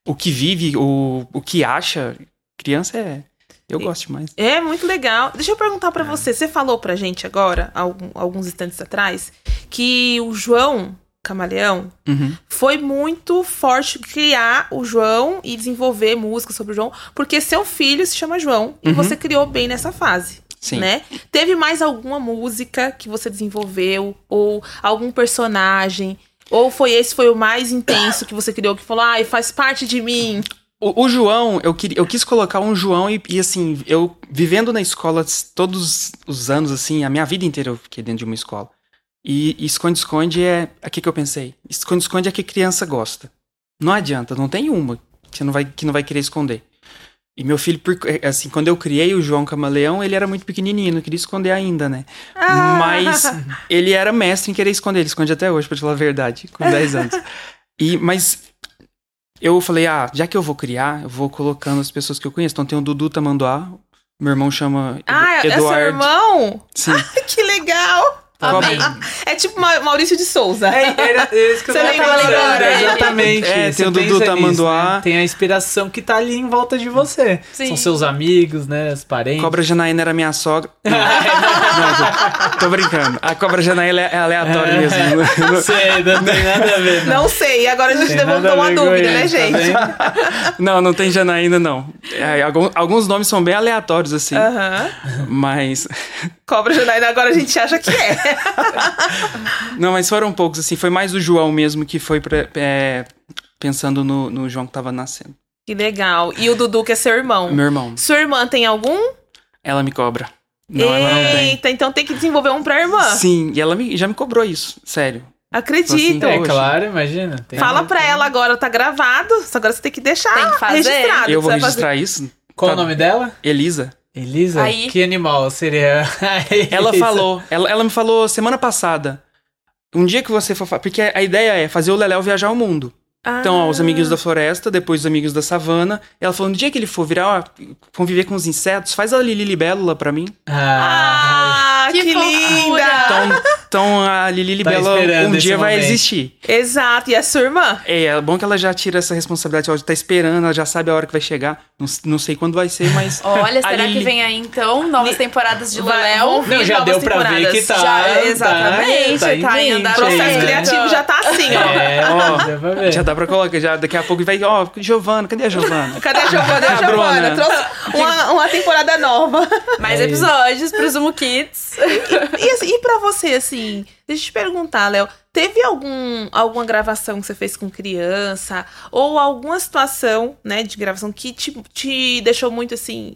Speaker 3: O que vive, o, o que acha. Criança é. Eu gosto demais.
Speaker 1: É muito legal. Deixa eu perguntar
Speaker 2: É.
Speaker 1: pra você. Você falou pra gente agora, alguns instantes atrás, que o João Camaleão
Speaker 3: Uhum.
Speaker 1: foi muito forte criar o João e desenvolver música sobre o João, porque seu filho se chama João e
Speaker 3: Uhum.
Speaker 1: você criou bem nessa fase.
Speaker 3: Sim.
Speaker 1: Né? Teve mais alguma música que você desenvolveu ou algum personagem ou foi esse foi o mais intenso que você criou que falou, ai, faz parte de mim.
Speaker 3: O, o João, eu, queria, eu quis colocar um João e, e, assim, eu vivendo na escola todos os anos, assim, a minha vida inteira eu fiquei dentro de uma escola. E esconde-esconde é. O que, que eu pensei? Esconde-esconde é que criança gosta. Não adianta, não tem uma que não vai, que não vai querer esconder. E meu filho, é, assim, quando eu criei o João Camaleão, ele era muito pequenininho, não queria esconder ainda, né?
Speaker 1: Ah.
Speaker 3: Mas ele era mestre em querer esconder, ele esconde até hoje, pra te falar a verdade, com 10 anos. E, mas eu falei, ah, já que eu vou criar, eu vou colocando as pessoas que eu conheço. Então tem o Dudu Tamanduá, meu irmão chama
Speaker 1: Ah, é seu
Speaker 3: Eduardo.
Speaker 1: irmão?
Speaker 3: Sim.
Speaker 1: Que legal!
Speaker 3: Cobra-
Speaker 1: É tipo Ma- Maurício de Souza.
Speaker 2: É, era isso que eu
Speaker 1: Você
Speaker 2: tava
Speaker 1: ele-
Speaker 2: exatamente.
Speaker 3: É, tem o Dudu Tamanduá.
Speaker 2: né? Tem a inspiração que tá ali em volta de você.
Speaker 4: Sim.
Speaker 2: São seus amigos, né? Os parentes.
Speaker 3: Cobra Janaína era minha sogra. Não, não, tô, brincando. A Cobra Janaína é aleatória mesmo.
Speaker 2: Não sei, não tem nada a ver.
Speaker 1: Não sei, agora a gente levantou uma dúvida, né,
Speaker 2: tá
Speaker 1: gente?
Speaker 3: Não, não tem Janaína, não. É, algum- alguns nomes são bem aleatórios, assim.
Speaker 1: Aham.
Speaker 3: Mas.
Speaker 1: Cobra Janaína, agora a gente acha que é.
Speaker 3: Não, mas foram poucos, assim. Foi mais o João mesmo que foi pra- é, pensando no, no João que tava nascendo.
Speaker 1: Que legal. E o Dudu, que é seu irmão.
Speaker 3: Meu irmão.
Speaker 1: Sua irmã tem algum?
Speaker 3: Ela me cobra. Não, ela não tem.
Speaker 1: Eita, então tem que desenvolver um pra irmã.
Speaker 3: Sim, e ela me- já me cobrou isso, sério.
Speaker 1: Acredito.
Speaker 3: Assim,
Speaker 2: É
Speaker 3: Hoje.
Speaker 2: claro, imagina. Tem-
Speaker 1: Fala pra ela agora, tá gravado. Só Agora você tem que deixar
Speaker 4: Tem que fazer.
Speaker 1: registrado.
Speaker 3: Eu vou registrar isso.
Speaker 2: Qual
Speaker 3: Tá-
Speaker 2: o nome dela?
Speaker 3: Elisa.
Speaker 2: Elisa?
Speaker 4: Aí.
Speaker 2: Que animal seria?
Speaker 3: Ela falou, ela, ela me falou semana passada. Um dia que você for. Porque a ideia é fazer o Leléo viajar o mundo.
Speaker 1: fazer-
Speaker 3: Então, ó,
Speaker 1: Ah.
Speaker 3: os amiguinhos da floresta, depois os amigos da savana. Ela falou: no dia que ele for virar, ó, conviver com os insetos, faz a Lili Libélula pra mim.
Speaker 2: Ah,
Speaker 1: Ah, que,
Speaker 4: Que
Speaker 1: linda!
Speaker 3: Então, então a Lili Libélula
Speaker 2: esperando
Speaker 3: um dia vai
Speaker 2: momento.
Speaker 3: existir.
Speaker 1: Exato. E a sua irmã?
Speaker 3: É, é bom que ela já tira essa responsabilidade. Ela já tá esperando, ela já sabe a hora que vai chegar. Não, não sei quando vai ser, mas.
Speaker 4: Olha, será
Speaker 3: Lili-
Speaker 4: que vem aí então novas temporadas de
Speaker 1: vir
Speaker 2: Não, já
Speaker 1: novas
Speaker 2: deu pra ver
Speaker 1: temporadas.
Speaker 2: que tá.
Speaker 4: Já, exatamente,
Speaker 2: tá,
Speaker 4: tá em
Speaker 2: mente
Speaker 4: andamento.
Speaker 1: O processo
Speaker 2: aí, né?
Speaker 1: criativo já tá assim, ó.
Speaker 2: É,
Speaker 3: Ó,
Speaker 2: ver.
Speaker 3: Já dá pra colocar, já, daqui a pouco vai. Ó, Giovana, cadê a Giovana?
Speaker 1: Cadê a Giovana? Cadê a Giovana? Trouxe uma, uma temporada nova.
Speaker 4: Mais
Speaker 2: É isso.
Speaker 4: episódios pro Zumo Kids.
Speaker 1: E, assim, e pra você, assim, deixa eu te perguntar, Léo, teve algum, alguma gravação que você fez com criança? Ou alguma situação, né, de gravação que te, te deixou muito, assim,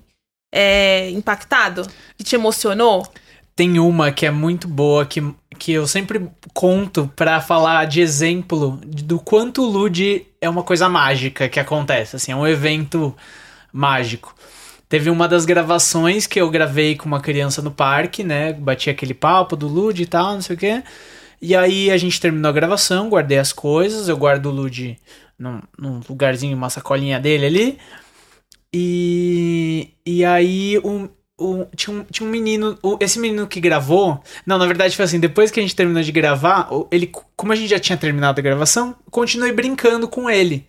Speaker 1: é, impactado? Que te emocionou?
Speaker 2: Tem uma que é muito boa, que, que eu sempre conto pra falar de exemplo do quanto o Lud é uma coisa mágica que acontece, assim, é um evento mágico. Teve uma das gravações que eu gravei com uma criança no parque, né? Bati aquele papo do Lud e tal, não sei o quê. E aí a gente terminou a gravação, guardei as coisas, eu guardo o Lud num, num lugarzinho, uma sacolinha dele ali. E, e aí um, um- tinha, um, tinha um menino, esse menino que gravou, não, na verdade foi assim, depois que a gente terminou de gravar, ele, como a gente já tinha terminado a gravação, continuei brincando com ele.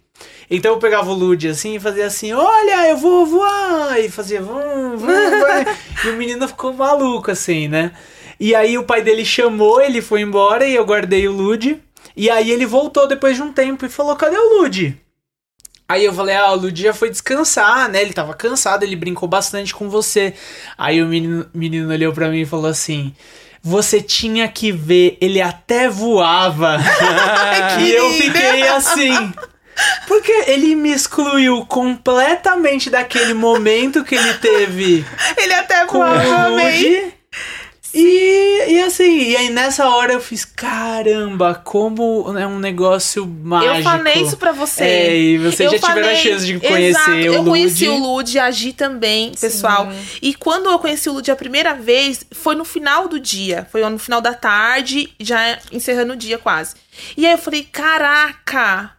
Speaker 2: Então eu pegava o Lud assim e fazia assim, olha, eu vou voar, e fazia vum, vum, e o menino ficou maluco assim, né? E aí o pai dele chamou, ele foi embora e eu guardei o Lud. E aí ele voltou depois de um tempo e falou, cadê o Lud? Aí eu falei, ah, o Lud já foi descansar, né? Ele tava cansado, ele brincou bastante com você. Aí o menino, menino olhou pra mim e falou assim: Você tinha que ver, ele até voava. e eu fiquei assim. Porque ele me excluiu completamente daquele momento que ele teve
Speaker 1: Ele até
Speaker 2: com o. Lud. E, e assim, e aí nessa hora eu fiz, caramba, como é um negócio mágico.
Speaker 1: Eu falei isso pra você.
Speaker 2: É, e vocês
Speaker 1: Eu
Speaker 2: já tiveram a
Speaker 1: falei-
Speaker 2: chance de conhecer
Speaker 1: Exato,
Speaker 2: o
Speaker 1: Eu
Speaker 2: Lud.
Speaker 1: conheci o Lud, a Gi também, pessoal. E quando eu conheci o Lud a primeira vez, foi no final do dia. Foi no final da tarde, já encerrando o dia quase. E aí eu falei, caraca,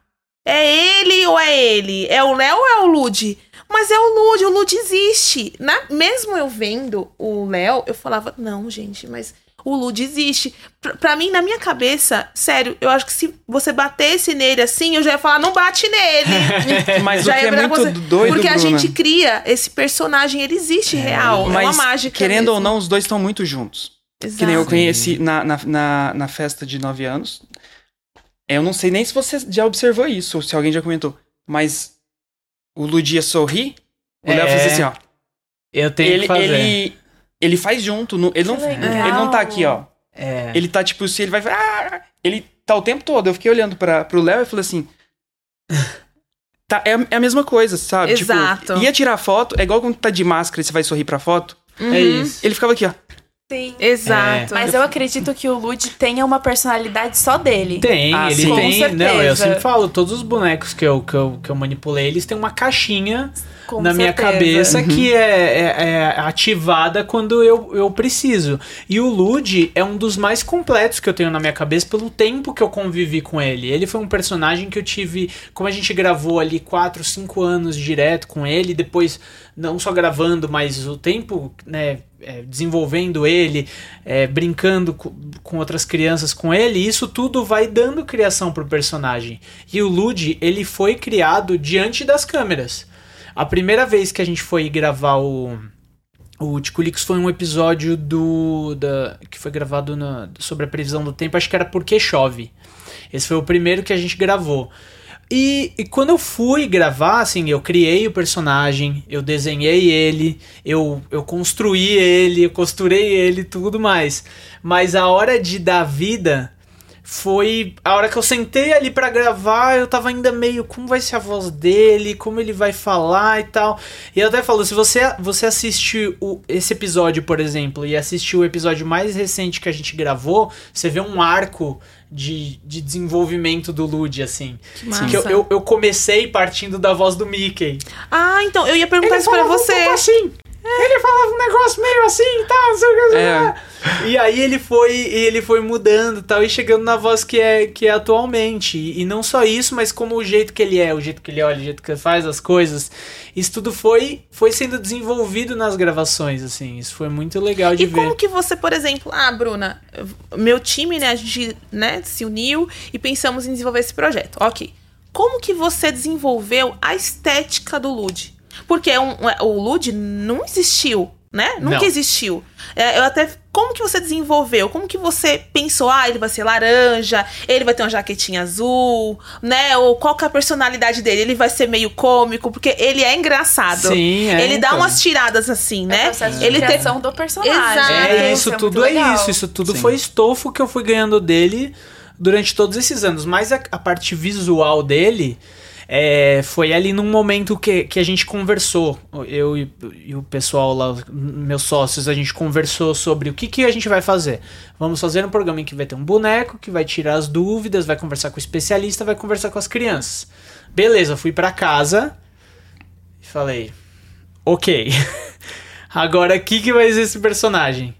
Speaker 1: é ele ou é ele? É o Léo ou é o Lud? Mas é o Lud, o Lud existe. Na, mesmo eu vendo o Léo, eu falava, não, gente, mas o Lud existe. Pra, pra mim, na minha cabeça, sério, eu acho que se você batesse nele assim, eu já ia falar, não bate nele.
Speaker 3: Mas o
Speaker 1: Já
Speaker 3: que
Speaker 1: ia
Speaker 3: é muito
Speaker 1: você-
Speaker 3: doido,
Speaker 1: Porque a
Speaker 3: Bruna,
Speaker 1: gente cria esse personagem, ele existe real. é uma
Speaker 3: mas
Speaker 1: mágica.
Speaker 3: querendo ou
Speaker 1: mesmo.
Speaker 3: não, os dois estão muito juntos.
Speaker 1: Exato.
Speaker 3: Que nem eu conheci na, na, na, na festa de nove anos. Eu não sei nem se você já observou isso, ou se alguém já comentou. Mas o Ludia sorri, o Léo
Speaker 2: É.
Speaker 3: faz assim, ó.
Speaker 2: Eu tenho
Speaker 3: Ele,
Speaker 2: que fazer.
Speaker 3: ele, ele faz junto. no- ele, não, ele não tá aqui, ó.
Speaker 2: É.
Speaker 3: Ele tá tipo, se ele vai. Ah! Ele tá o tempo todo. Eu fiquei olhando pra, pro Léo e falei assim. Tá, é, a- é a mesma coisa, sabe?
Speaker 1: Exato.
Speaker 3: Tipo, ia tirar foto, é igual quando tá de máscara e você vai sorrir pra foto.
Speaker 2: É isso.
Speaker 3: Ele ficava aqui, ó.
Speaker 4: Sim.
Speaker 1: Exato.
Speaker 4: Mas eu acredito que o Lud tenha uma personalidade só dele.
Speaker 2: Tem,
Speaker 3: Ah,
Speaker 2: ele
Speaker 3: sim.
Speaker 2: tem.
Speaker 4: Com
Speaker 2: Não, eu sempre falo, todos os bonecos que eu, que eu, que eu manipulei, eles têm uma caixinha
Speaker 4: Com
Speaker 2: na minha
Speaker 4: certeza.
Speaker 2: cabeça que é, é- é ativada quando eu, eu preciso. E o Lud é um dos mais completos que eu tenho na minha cabeça pelo tempo que eu convivi com ele. Ele foi um personagem que eu tive, como a gente gravou ali 4, 5 anos direto com ele, depois não só gravando, mas o tempo, né, é, desenvolvendo ele, é, brincando co- com outras crianças com ele, isso tudo vai dando criação pro personagem. E o Lud, ele foi criado diante das câmeras. A primeira vez que a gente foi gravar o o Ticulix foi um episódio do da, que foi gravado na- sobre a previsão do tempo, acho que era porque chove. Esse foi o primeiro que a gente gravou. E, e quando eu fui gravar, assim, eu criei o personagem, eu desenhei ele, eu, eu construí ele, eu costurei ele tudo mais. Mas a hora de dar vida foi a hora que eu sentei ali pra gravar, eu tava ainda meio como vai ser a voz dele, como ele vai falar e tal. E eu até falo, se você você assistir o, esse episódio, por exemplo, e assistir o episódio mais recente que a gente gravou, você vê um arco de, de desenvolvimento do Lud, assim.
Speaker 1: Que massa.
Speaker 2: Que eu, eu, eu comecei partindo da voz do Mickey.
Speaker 1: Ah, então, eu ia perguntar isso pra
Speaker 2: um
Speaker 1: você.
Speaker 2: pouco assim. Ele falava um negócio meio assim e tal, não sei o que.
Speaker 3: É.
Speaker 2: E aí ele foi, e ele foi mudando e tal, e chegando na voz que é, que é atualmente. E, e não só isso, mas como o jeito que ele é, o jeito que ele olha, o jeito que ele faz as coisas. Isso tudo foi, foi sendo desenvolvido nas gravações, assim. Isso foi muito legal de
Speaker 1: E
Speaker 2: ver.
Speaker 1: como que você, por exemplo, ah, Bruna, meu time, né, a gente, né, se uniu e pensamos em desenvolver esse projeto. Ok. Como que você desenvolveu a estética do Lud? Porque é um- é- o Lud não existiu, né? Nunca
Speaker 2: Não.
Speaker 1: existiu. É, eu até como que você desenvolveu? Como que você pensou, ah, ele vai ser laranja, ele vai ter uma jaquetinha azul, né? Ou qual que é a personalidade dele? Ele vai ser meio cômico, porque ele é engraçado.
Speaker 2: Sim, é,
Speaker 1: ele dá
Speaker 2: então.
Speaker 1: umas tiradas assim,
Speaker 4: É
Speaker 1: né?
Speaker 4: processo de
Speaker 1: ele tem
Speaker 4: criação do personagem.
Speaker 1: Exato.
Speaker 2: É,
Speaker 4: Isso
Speaker 2: isso tudo é isso. Isso tudo
Speaker 3: Sim.
Speaker 2: foi estofo que eu fui ganhando dele durante todos esses anos. Mas a, a parte visual dele é, foi ali num momento que, que a gente conversou. Eu e, e o pessoal lá, meus sócios, a gente conversou sobre o que, que a gente vai fazer. Vamos fazer um programa em que vai ter um boneco, que vai tirar as dúvidas, vai conversar com o especialista, vai conversar com as crianças. Beleza, fui pra casa e falei, ok. Agora, o que, que vai ser esse personagem?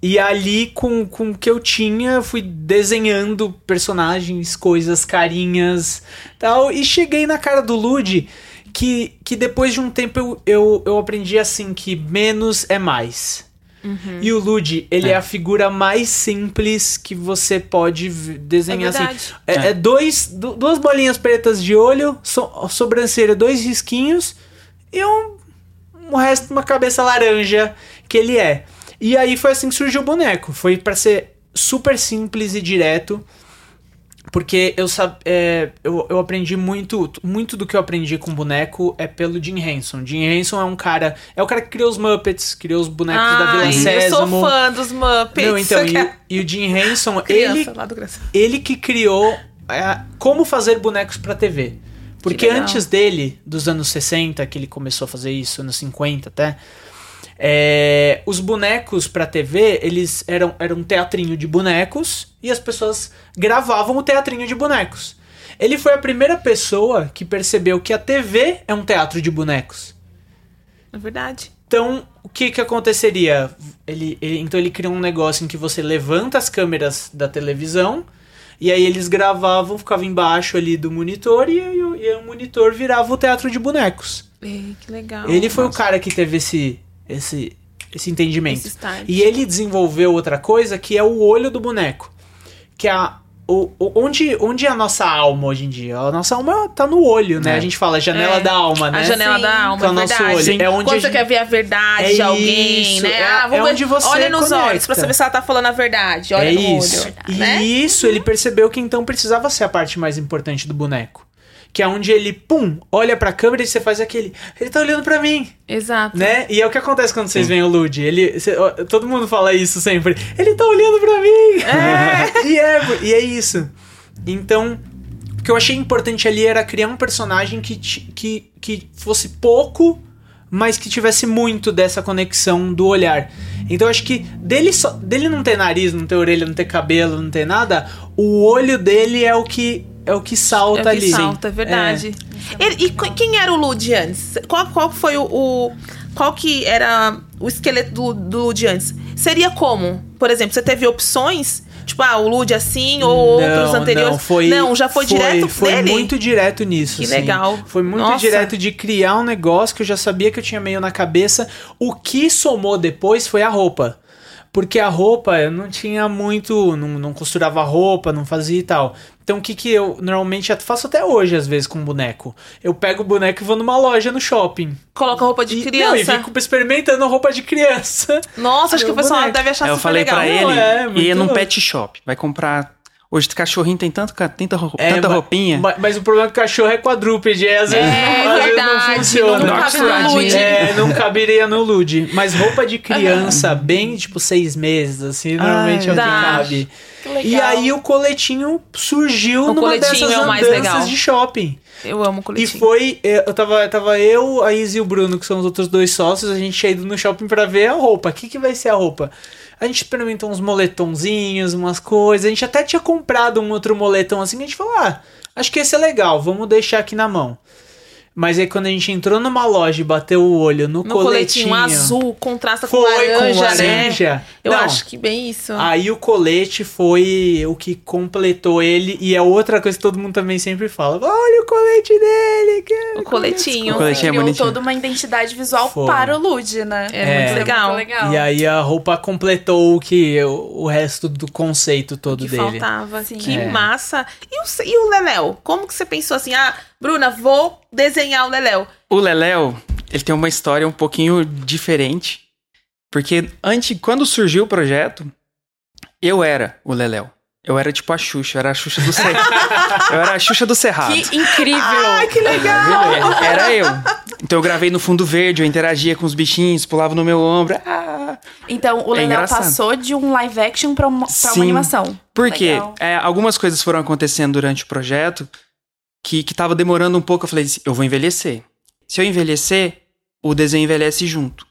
Speaker 2: E ali, com, com o que eu tinha, eu fui desenhando personagens, coisas, carinhas tal. E cheguei na cara do Lud, que, que depois de um tempo eu, eu, eu aprendi assim que menos é mais. E o Lud, ele é.
Speaker 3: É.
Speaker 2: a figura mais simples que você pode desenhar
Speaker 1: É
Speaker 2: assim.
Speaker 1: verdade.
Speaker 2: É, é dois, du- duas bolinhas pretas de olho, so, sobrancelha, dois risquinhos e um, o resto uma cabeça laranja que ele é. E aí foi assim que surgiu o boneco. Foi pra ser super simples e direto. Porque eu, é, eu, eu aprendi muito. Muito do que eu aprendi com boneco é pelo Jim Henson. Jim Henson é um cara. É o cara que criou os Muppets, criou os bonecos da Vila Sésamo.
Speaker 1: Eu sou fã dos Muppets.
Speaker 2: Não, então, e, o- e o Jim Henson,
Speaker 1: Criança,
Speaker 2: ele, ele que criou é, como fazer bonecos pra TV. Porque antes dele, dos anos 60, que ele começou a fazer isso, anos 50 até, é, os bonecos pra TV, eles eram, eram um teatrinho de bonecos e as pessoas gravavam o teatrinho de bonecos. Ele foi a primeira pessoa que percebeu que a TV é um teatro de bonecos.
Speaker 1: É verdade.
Speaker 2: Então, o que que aconteceria? Ele, ele- então ele criou um negócio em que você levanta as câmeras da televisão e aí eles gravavam, ficava embaixo ali do monitor e, e aí o monitor virava o teatro de bonecos.
Speaker 1: Ei, que legal.
Speaker 2: ele foi o cara que teve esse esse esse entendimento.
Speaker 1: Esse.
Speaker 2: E ele desenvolveu outra coisa que é o olho do boneco, que é a o, o- onde, onde é a nossa alma hoje em dia? A nossa alma tá no olho, né?
Speaker 3: É.
Speaker 2: A gente fala janela
Speaker 1: É.
Speaker 2: da alma, né?
Speaker 1: A janela
Speaker 4: Sim.
Speaker 1: da alma,
Speaker 2: Que é
Speaker 1: é
Speaker 2: o nosso
Speaker 1: verdade.
Speaker 2: olho.
Speaker 3: Sim.
Speaker 2: É onde
Speaker 1: Quando
Speaker 2: a
Speaker 1: você
Speaker 2: gente-
Speaker 1: quer ver a verdade
Speaker 2: É
Speaker 1: de alguém,
Speaker 2: isso,
Speaker 1: né?
Speaker 2: é-
Speaker 1: ah,
Speaker 2: é
Speaker 1: vamos ver.
Speaker 2: onde você
Speaker 1: olha nos
Speaker 2: conecta.
Speaker 1: olhos pra saber se ela tá falando a verdade. Olha
Speaker 2: é
Speaker 1: no
Speaker 2: isso.
Speaker 1: olho.
Speaker 2: E
Speaker 1: né?
Speaker 2: isso ele percebeu que então precisava ser a parte mais importante do boneco. Que é onde ele, pum, olha pra câmera e você faz aquele. Ele tá olhando pra mim,
Speaker 1: Exato.
Speaker 2: né? E é o que acontece quando vocês veem o Lud. Ele. cê- ó, todo mundo fala isso sempre. Ele tá olhando pra mim! e, é, e é isso. Então, o que eu achei importante ali era criar um personagem que, que, que fosse pouco, mas que tivesse muito dessa conexão do olhar. Então eu acho que dele só, dele não ter nariz, não ter orelha, não ter cabelo, não ter nada, o olho dele é o que é o que salta
Speaker 1: É o que
Speaker 2: ali.
Speaker 1: salta, é verdade. Ele- e qu- quem era o Lud antes? Qual, qual foi o, o- Qual que era o esqueleto do, do Lud antes? Seria como? Por exemplo, você teve opções? Tipo, ah, o Lud assim, ou outros anteriores?
Speaker 2: Não, foi,
Speaker 1: Não, já foi, direto
Speaker 2: Foi
Speaker 1: dele?
Speaker 2: muito direto nisso.
Speaker 1: Que
Speaker 2: assim.
Speaker 1: legal.
Speaker 2: Foi muito
Speaker 1: Nossa.
Speaker 2: direto de criar um negócio que eu já sabia que eu tinha meio na cabeça. O que somou depois foi a roupa. Porque a roupa eu não tinha muito. Não, não costurava roupa, não fazia e tal. Então o que, que eu normalmente faço até hoje, às vezes, com boneco? Eu pego o boneco e vou numa loja no shopping.
Speaker 1: Coloca roupa de
Speaker 2: E-
Speaker 1: criança.
Speaker 2: Não, e fico experimentando roupa de criança.
Speaker 1: Nossa, acho que o pessoal
Speaker 2: boneco.
Speaker 1: deve achar
Speaker 3: eu
Speaker 1: super
Speaker 3: falei
Speaker 1: legal.
Speaker 3: pra
Speaker 2: Não,
Speaker 3: ele
Speaker 2: é, muito
Speaker 3: ir num pet shop. Vai comprar. Hoje cachorrinho tem tanto, tanta,
Speaker 2: É,
Speaker 3: tanta roupinha.
Speaker 2: ma- Mas, o problema é que o cachorro é quadrúpede, aí às vezes,
Speaker 1: É
Speaker 2: não, às vezes não
Speaker 1: verdade,
Speaker 2: funciona.
Speaker 1: não
Speaker 3: uma
Speaker 1: cabe no.
Speaker 2: É, não caberia no Lude. Mas roupa de criança, bem tipo seis meses, assim, normalmente é o que cabe.
Speaker 4: Que.
Speaker 2: E aí o coletinho surgiu
Speaker 1: O
Speaker 2: numa
Speaker 1: coletinho
Speaker 2: dessas
Speaker 1: é o mais
Speaker 2: andanças
Speaker 1: legal.
Speaker 2: de shopping.
Speaker 1: Eu amo o
Speaker 2: E
Speaker 1: coletinho.
Speaker 2: foi, eh, eu tava, tava eu, a Izzy e o Bruno, que são os outros dois sócios, a gente tinha ido no shopping pra ver a roupa. O que, que vai ser a roupa? A gente experimentou uns moletomzinhos, umas coisas. A gente até tinha comprado um outro moletom assim, a gente falou, ah, acho que esse é legal, vamos deixar aqui na mão. Mas aí quando a gente entrou numa loja e bateu o olho no,
Speaker 1: No coletinho,
Speaker 2: coletinho,
Speaker 1: azul, contrasta com
Speaker 2: foi
Speaker 1: laranja,
Speaker 2: com
Speaker 1: né?
Speaker 2: laranja.
Speaker 1: Eu
Speaker 2: Não,
Speaker 1: acho que bem isso.
Speaker 2: Aí o colete foi o que completou ele. E é outra coisa que todo mundo também sempre fala. Olha o colete dele. que é
Speaker 1: o coletinho.
Speaker 3: O coletinho é
Speaker 4: criou
Speaker 3: bonitinho.
Speaker 4: toda uma identidade visual
Speaker 2: Foi.
Speaker 4: para o Lud, né?
Speaker 1: É muito
Speaker 2: É.
Speaker 1: legal.
Speaker 4: legal.
Speaker 2: E aí a roupa completou o que o, resto do conceito todo
Speaker 1: que
Speaker 2: dele.
Speaker 1: faltava.
Speaker 4: Sim.
Speaker 1: Que
Speaker 2: É.
Speaker 1: massa. E o, e o Leléu? Como que você pensou assim? Ah, Bruna, vou desenhar o Leléu.
Speaker 3: O Leléo, ele tem uma história um pouquinho diferente. Porque antes, quando surgiu o projeto, eu era o Leléo. Eu era tipo a Xuxa, eu era a Xuxa do Cerrado. eu era a Xuxa do Cerrado.
Speaker 4: Que incrível!
Speaker 1: Ai, que legal!
Speaker 3: Era eu. Então eu gravei no fundo verde, eu interagia com os bichinhos, pulava no meu ombro. Ah.
Speaker 4: Então, o
Speaker 3: É
Speaker 4: Leléo
Speaker 3: engraçado.
Speaker 4: passou de um live action pra uma, pra uma
Speaker 3: Sim.
Speaker 4: animação.
Speaker 3: Porque é, algumas coisas foram acontecendo durante o projeto que, que tava demorando um pouco. Eu falei, assim, eu vou envelhecer. Se eu envelhecer, o desenho envelhece junto.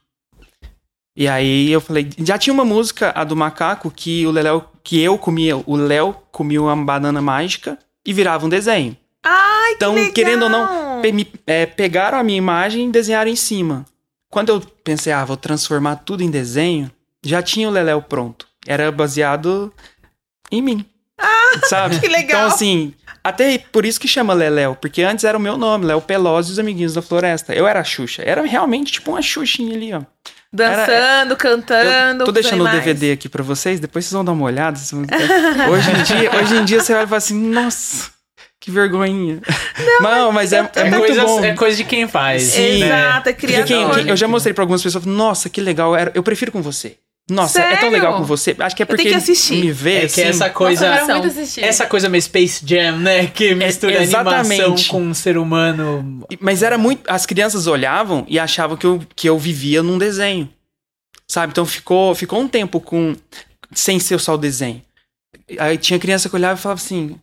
Speaker 3: E aí eu falei, já tinha uma música, a do macaco, que o Leléo, que eu comia, o Léo comia uma banana mágica e virava um desenho.
Speaker 1: Ai,
Speaker 3: Então,
Speaker 1: que legal!
Speaker 3: querendo ou não, pe- me- é, pegaram a minha imagem e desenharam em cima. Quando eu pensei, ah, vou transformar tudo em desenho, já tinha o Leléo pronto. Era baseado em mim. Ah, sabe?
Speaker 1: que legal!
Speaker 3: Então, assim, até por isso que chama Leléo, porque antes era o meu nome, Léo Pelosi e os Amiguinhos da Floresta. Eu era a Xuxa. Era realmente tipo uma Xuxinha ali, ó.
Speaker 1: Dançando, cantando.
Speaker 3: Eu tô deixando o. DVD aqui pra vocês, depois vocês vão dar uma olhada. vão- Hoje em dia, hoje em dia você vai falar assim, nossa, que vergonhinha. Não, mas é, é
Speaker 2: É,
Speaker 3: muito
Speaker 2: coisa,
Speaker 3: bom.
Speaker 2: é coisa de quem faz.
Speaker 3: Sim.
Speaker 2: né?
Speaker 1: Exato, é criador.
Speaker 3: quem- quem- eu já mostrei pra algumas pessoas, nossa, que legal, era- eu prefiro com você. Nossa, é tão
Speaker 1: Sério?
Speaker 3: legal com você. Acho que é porque
Speaker 1: que assistir.
Speaker 3: me vê,
Speaker 2: É que
Speaker 3: assim,
Speaker 2: essa coisa.
Speaker 4: Nossa, eu quero
Speaker 1: São-
Speaker 4: muito assistir.
Speaker 2: Essa coisa meio Space Jam, né? Que mistura animação
Speaker 3: exatamente.
Speaker 2: com um ser humano.
Speaker 3: Mas era muito. As crianças olhavam e achavam que eu, que eu vivia num desenho. Sabe? Então ficou, ficou um tempo com. Sem ser só o desenho. Aí tinha criança que olhava e falava assim.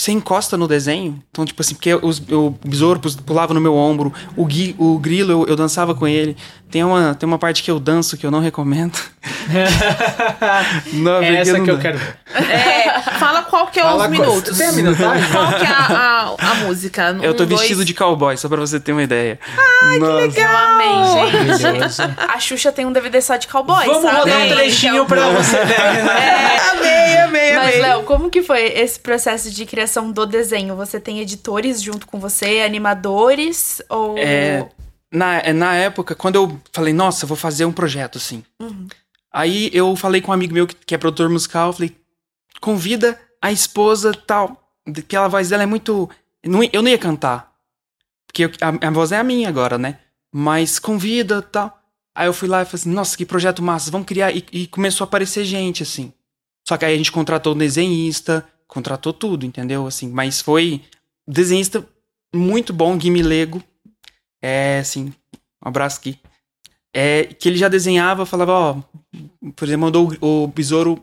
Speaker 3: Você encosta no desenho? Então, tipo assim, porque os, o besouro pulava no meu ombro, o, gui, o grilo eu, eu dançava com ele. Tem uma, tem uma parte que eu danço que eu não recomendo. Não,
Speaker 2: É essa
Speaker 3: não
Speaker 2: que eu quero ver.
Speaker 1: É, fala qual que é
Speaker 2: Fala
Speaker 1: os
Speaker 2: qual-
Speaker 1: minutos.
Speaker 2: Tem a minutagem?
Speaker 1: Qual que é a, a, a música?
Speaker 3: Eu tô
Speaker 1: Um, dois-
Speaker 3: vestido de cowboy, só pra você ter uma ideia. Ai,
Speaker 1: legal.
Speaker 4: Eu amei, gente. A Xuxa tem um DVD só de cowboy,
Speaker 2: Vamos
Speaker 4: sabe?
Speaker 2: rodar um
Speaker 3: Tem.
Speaker 2: trechinho pra você ver.
Speaker 1: É, amei, amei,
Speaker 4: Mas,
Speaker 1: amei.
Speaker 4: Léo, como que foi esse processo de criação do desenho? Você tem editores junto com você, animadores? Ou.
Speaker 3: É, na, na época, quando eu falei, nossa, vou fazer um projeto assim. Aí eu falei com um amigo meu que, que é produtor musical, falei, convida a esposa tal. Que a voz dela é muito. eu não ia cantar. Porque eu- a, a voz é a minha agora, né? Mas convida tal. Aí eu fui lá e falei assim, nossa, que projeto massa, vamos criar. E, e começou a aparecer gente, assim. Só que aí a gente contratou um desenhista, contratou tudo, entendeu? Assim, mas foi desenhista muito bom, Guime Lego. É, assim, um abraço aqui. É, que ele já desenhava, falava, ó, por exemplo, mandou o, o besouro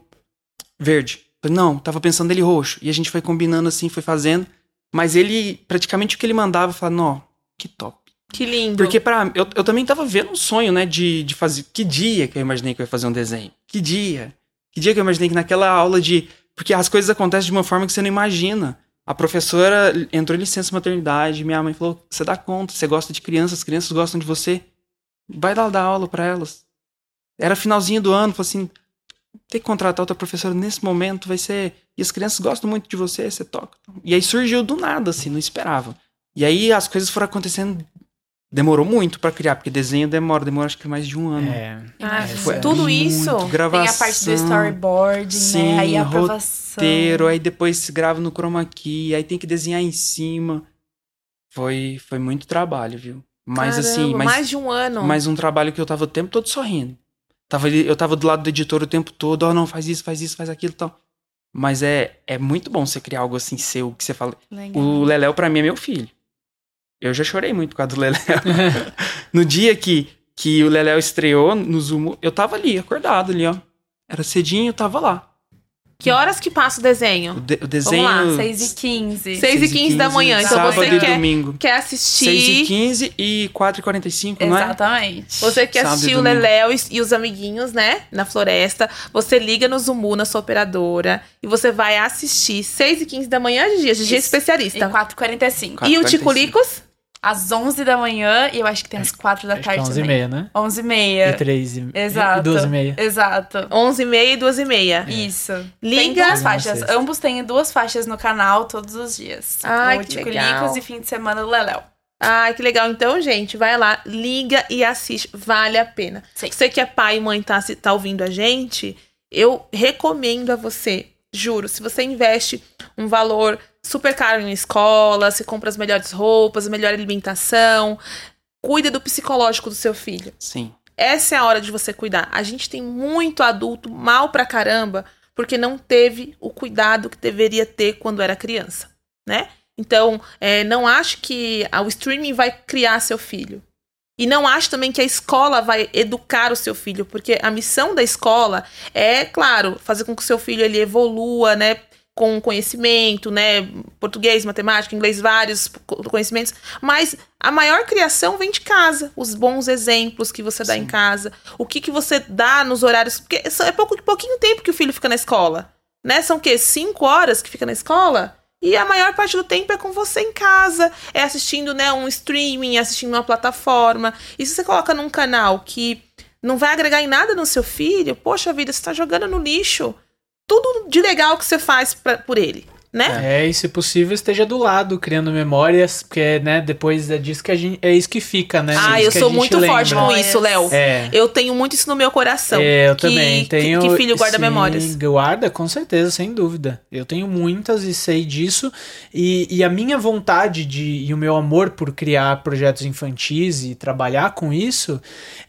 Speaker 3: verde. Não, tava pensando nele roxo. E a gente foi combinando assim, foi fazendo. Mas ele, praticamente o que ele mandava, falava, não, que top.
Speaker 1: Que lindo.
Speaker 3: Porque pra, eu, eu também tava vendo um sonho, né, de, de fazer. Que dia que eu imaginei que eu ia fazer um desenho? Que dia? Que dia que eu imaginei que naquela aula de. Porque as coisas acontecem de uma forma que você não imagina. A professora entrou em licença maternidade, minha mãe falou: você dá conta, você gosta de crianças, as crianças gostam de você. Vai lá dar aula para elas. Era finalzinho do ano, falou assim: tem que contratar outra professora nesse momento, vai ser. E as crianças gostam muito de você, você toca. E aí surgiu do nada, assim, não esperava. E aí as coisas foram acontecendo. Demorou muito para criar, porque desenho demora, demora acho que mais de um ano.
Speaker 2: É.
Speaker 1: Ah,
Speaker 2: É,
Speaker 1: foi tudo isso.
Speaker 3: gravação,
Speaker 4: Tem a parte do storyboard,
Speaker 3: Sim,
Speaker 4: né? Aí a aprovação.
Speaker 3: roteiro, aí depois se grava no chroma key, aí tem que desenhar em cima. Foi, foi muito trabalho, viu? Mas assim,
Speaker 1: Caramba,
Speaker 3: mas,
Speaker 1: mais de um ano.
Speaker 3: mas um trabalho que eu tava o tempo todo sorrindo. Tava ali, eu tava do lado do editor o tempo todo, ó, não, faz isso, faz isso, faz aquilo e tal. Mas é, é muito bom você criar algo assim seu, que você fala.
Speaker 4: Legal.
Speaker 3: O Leléo, pra mim, é meu filho. Eu já chorei muito por causa do Leléo. no dia que, que o Leléo estreou no Zoom, eu tava ali, acordado ali, ó. Era cedinho, eu tava lá.
Speaker 1: Que horas que passa o
Speaker 3: O,
Speaker 1: desenho?
Speaker 3: de- o desenho.
Speaker 1: lá,
Speaker 4: 6 e 15.
Speaker 1: 6 e 15 da manhã. Então
Speaker 3: sábado
Speaker 1: você
Speaker 3: e
Speaker 1: quer,
Speaker 3: domingo.
Speaker 1: quer
Speaker 3: 6 e
Speaker 1: assistir.
Speaker 3: 15 e 4 e 45, não é?
Speaker 4: Exatamente.
Speaker 1: Você quer
Speaker 3: Sábado e
Speaker 1: assistir o. Leléo e, e os amiguinhos, né? Na floresta. Você liga no Zumu, na sua operadora. E você vai assistir 6 e 15 da manhã, Gigi. A Gigi é
Speaker 4: Isso.
Speaker 1: especialista.
Speaker 4: E 4h45.
Speaker 3: Quatro
Speaker 1: E o
Speaker 3: 45.
Speaker 1: Ticulicos?
Speaker 4: Às 11 da manhã e eu acho que tem às 4 da
Speaker 2: Acho que é
Speaker 4: tarde
Speaker 2: 11 e
Speaker 4: também.
Speaker 2: meia, né?
Speaker 4: 11 e
Speaker 2: E
Speaker 4: meia.
Speaker 2: 3 e,
Speaker 4: Exato.
Speaker 2: e 12 e meia.
Speaker 4: Exato.
Speaker 1: 11h30 e 2h30.
Speaker 4: Isso.
Speaker 1: Liga.
Speaker 4: Tem duas faixas. Ambos têm duas faixas no canal todos os dias.
Speaker 1: Ai,
Speaker 4: o
Speaker 1: que legal.
Speaker 4: Licos e fim de semana do Leléu.
Speaker 1: Ai, que legal. Então, gente, vai lá, liga e assiste. Vale a pena.
Speaker 4: Sim.
Speaker 1: Você que é pai e mãe tá, se- tá ouvindo a gente, eu recomendo a você, juro, se você investe um valor super caro em escola, se compra as melhores roupas, a melhor alimentação, cuida do psicológico do seu filho.
Speaker 3: Sim.
Speaker 1: Essa é a hora de você cuidar. A gente tem muito adulto mal pra caramba porque não teve o cuidado que deveria ter quando era criança, né? Então, é, não acho que o streaming vai criar seu filho. E não acho também que a escola vai educar o seu filho, porque a missão da escola é, claro, fazer com que o seu filho ele evolua, né? Com conhecimento, né? Português, matemática, inglês, vários co- conhecimentos. Mas a maior criação vem de casa. Os bons exemplos que você dá em casa. O que, que você dá nos horários. Porque é pouco, pouquinho tempo que o filho fica na escola. Né? São o quê? Cinco horas que fica na escola? E a maior parte do tempo é com você em casa. É assistindo né, um streaming, assistindo uma plataforma. E se você coloca num canal que não vai agregar em nada no seu filho, poxa vida, você tá jogando no lixo tudo de legal que você faz pra- por ele, né?
Speaker 2: É, e se possível, esteja do lado, criando memórias, porque, né, depois é disso que a gente. É isso que fica, né?
Speaker 1: ah,
Speaker 2: É isso
Speaker 1: eu
Speaker 2: que
Speaker 1: sou muito
Speaker 2: lembra.
Speaker 1: forte com isso, Léo.
Speaker 2: É.
Speaker 1: Eu tenho muito isso no meu coração.
Speaker 2: É, eu
Speaker 1: que,
Speaker 2: também
Speaker 1: que-
Speaker 2: tenho.
Speaker 1: Que, filho guarda
Speaker 2: sim,
Speaker 1: memórias.
Speaker 2: Guarda, com certeza, sem dúvida. Eu tenho muitas e sei disso. E, e a minha vontade de, e o meu amor por criar projetos infantis e trabalhar com isso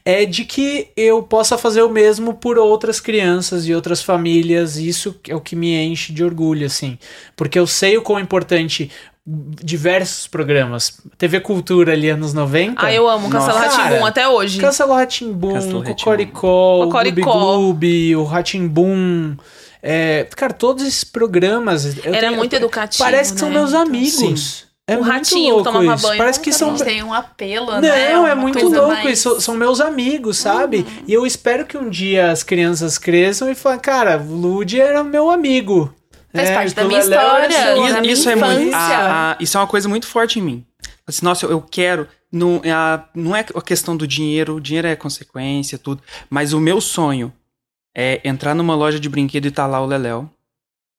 Speaker 2: é de que eu possa fazer o mesmo por outras crianças e outras famílias. E isso é o que me enche de orgulho, assim. Porque eu sei o quão importante diversos programas. TV Cultura ali, anos 90.
Speaker 1: Ah, eu amo Castelo
Speaker 3: Nossa.
Speaker 1: Ratimbum até hoje.
Speaker 2: Castelo Ratimbum. Cocoricó, o
Speaker 1: Cocoricó.
Speaker 2: Gloob Gloob, o Ratimbum. É, cara, todos esses programas. eu
Speaker 1: Era
Speaker 2: tenho-
Speaker 1: muito educativo.
Speaker 2: Parece que são
Speaker 1: né?
Speaker 2: meus amigos. É
Speaker 1: O
Speaker 2: muito
Speaker 1: ratinho
Speaker 2: louco
Speaker 1: tomava
Speaker 2: isso.
Speaker 1: banho
Speaker 2: Parece que são.
Speaker 4: tem um apelo, né?
Speaker 2: Não, é muito louco
Speaker 4: mais- Uhum.
Speaker 2: isso. São meus amigos, sabe? E eu espero que um dia as crianças cresçam e falem, cara, o Lud era meu amigo.
Speaker 4: Faz
Speaker 2: É,
Speaker 4: parte da minha
Speaker 2: era
Speaker 4: história.
Speaker 3: E-
Speaker 4: minha
Speaker 3: isso é muito. a- a- isso é uma coisa muito forte em mim. Assim, nossa, eu, eu quero. Não, é a- não é a questão do dinheiro, o dinheiro é consequência, tudo. Mas o meu sonho é entrar numa loja de brinquedo e tá lá o Leléu,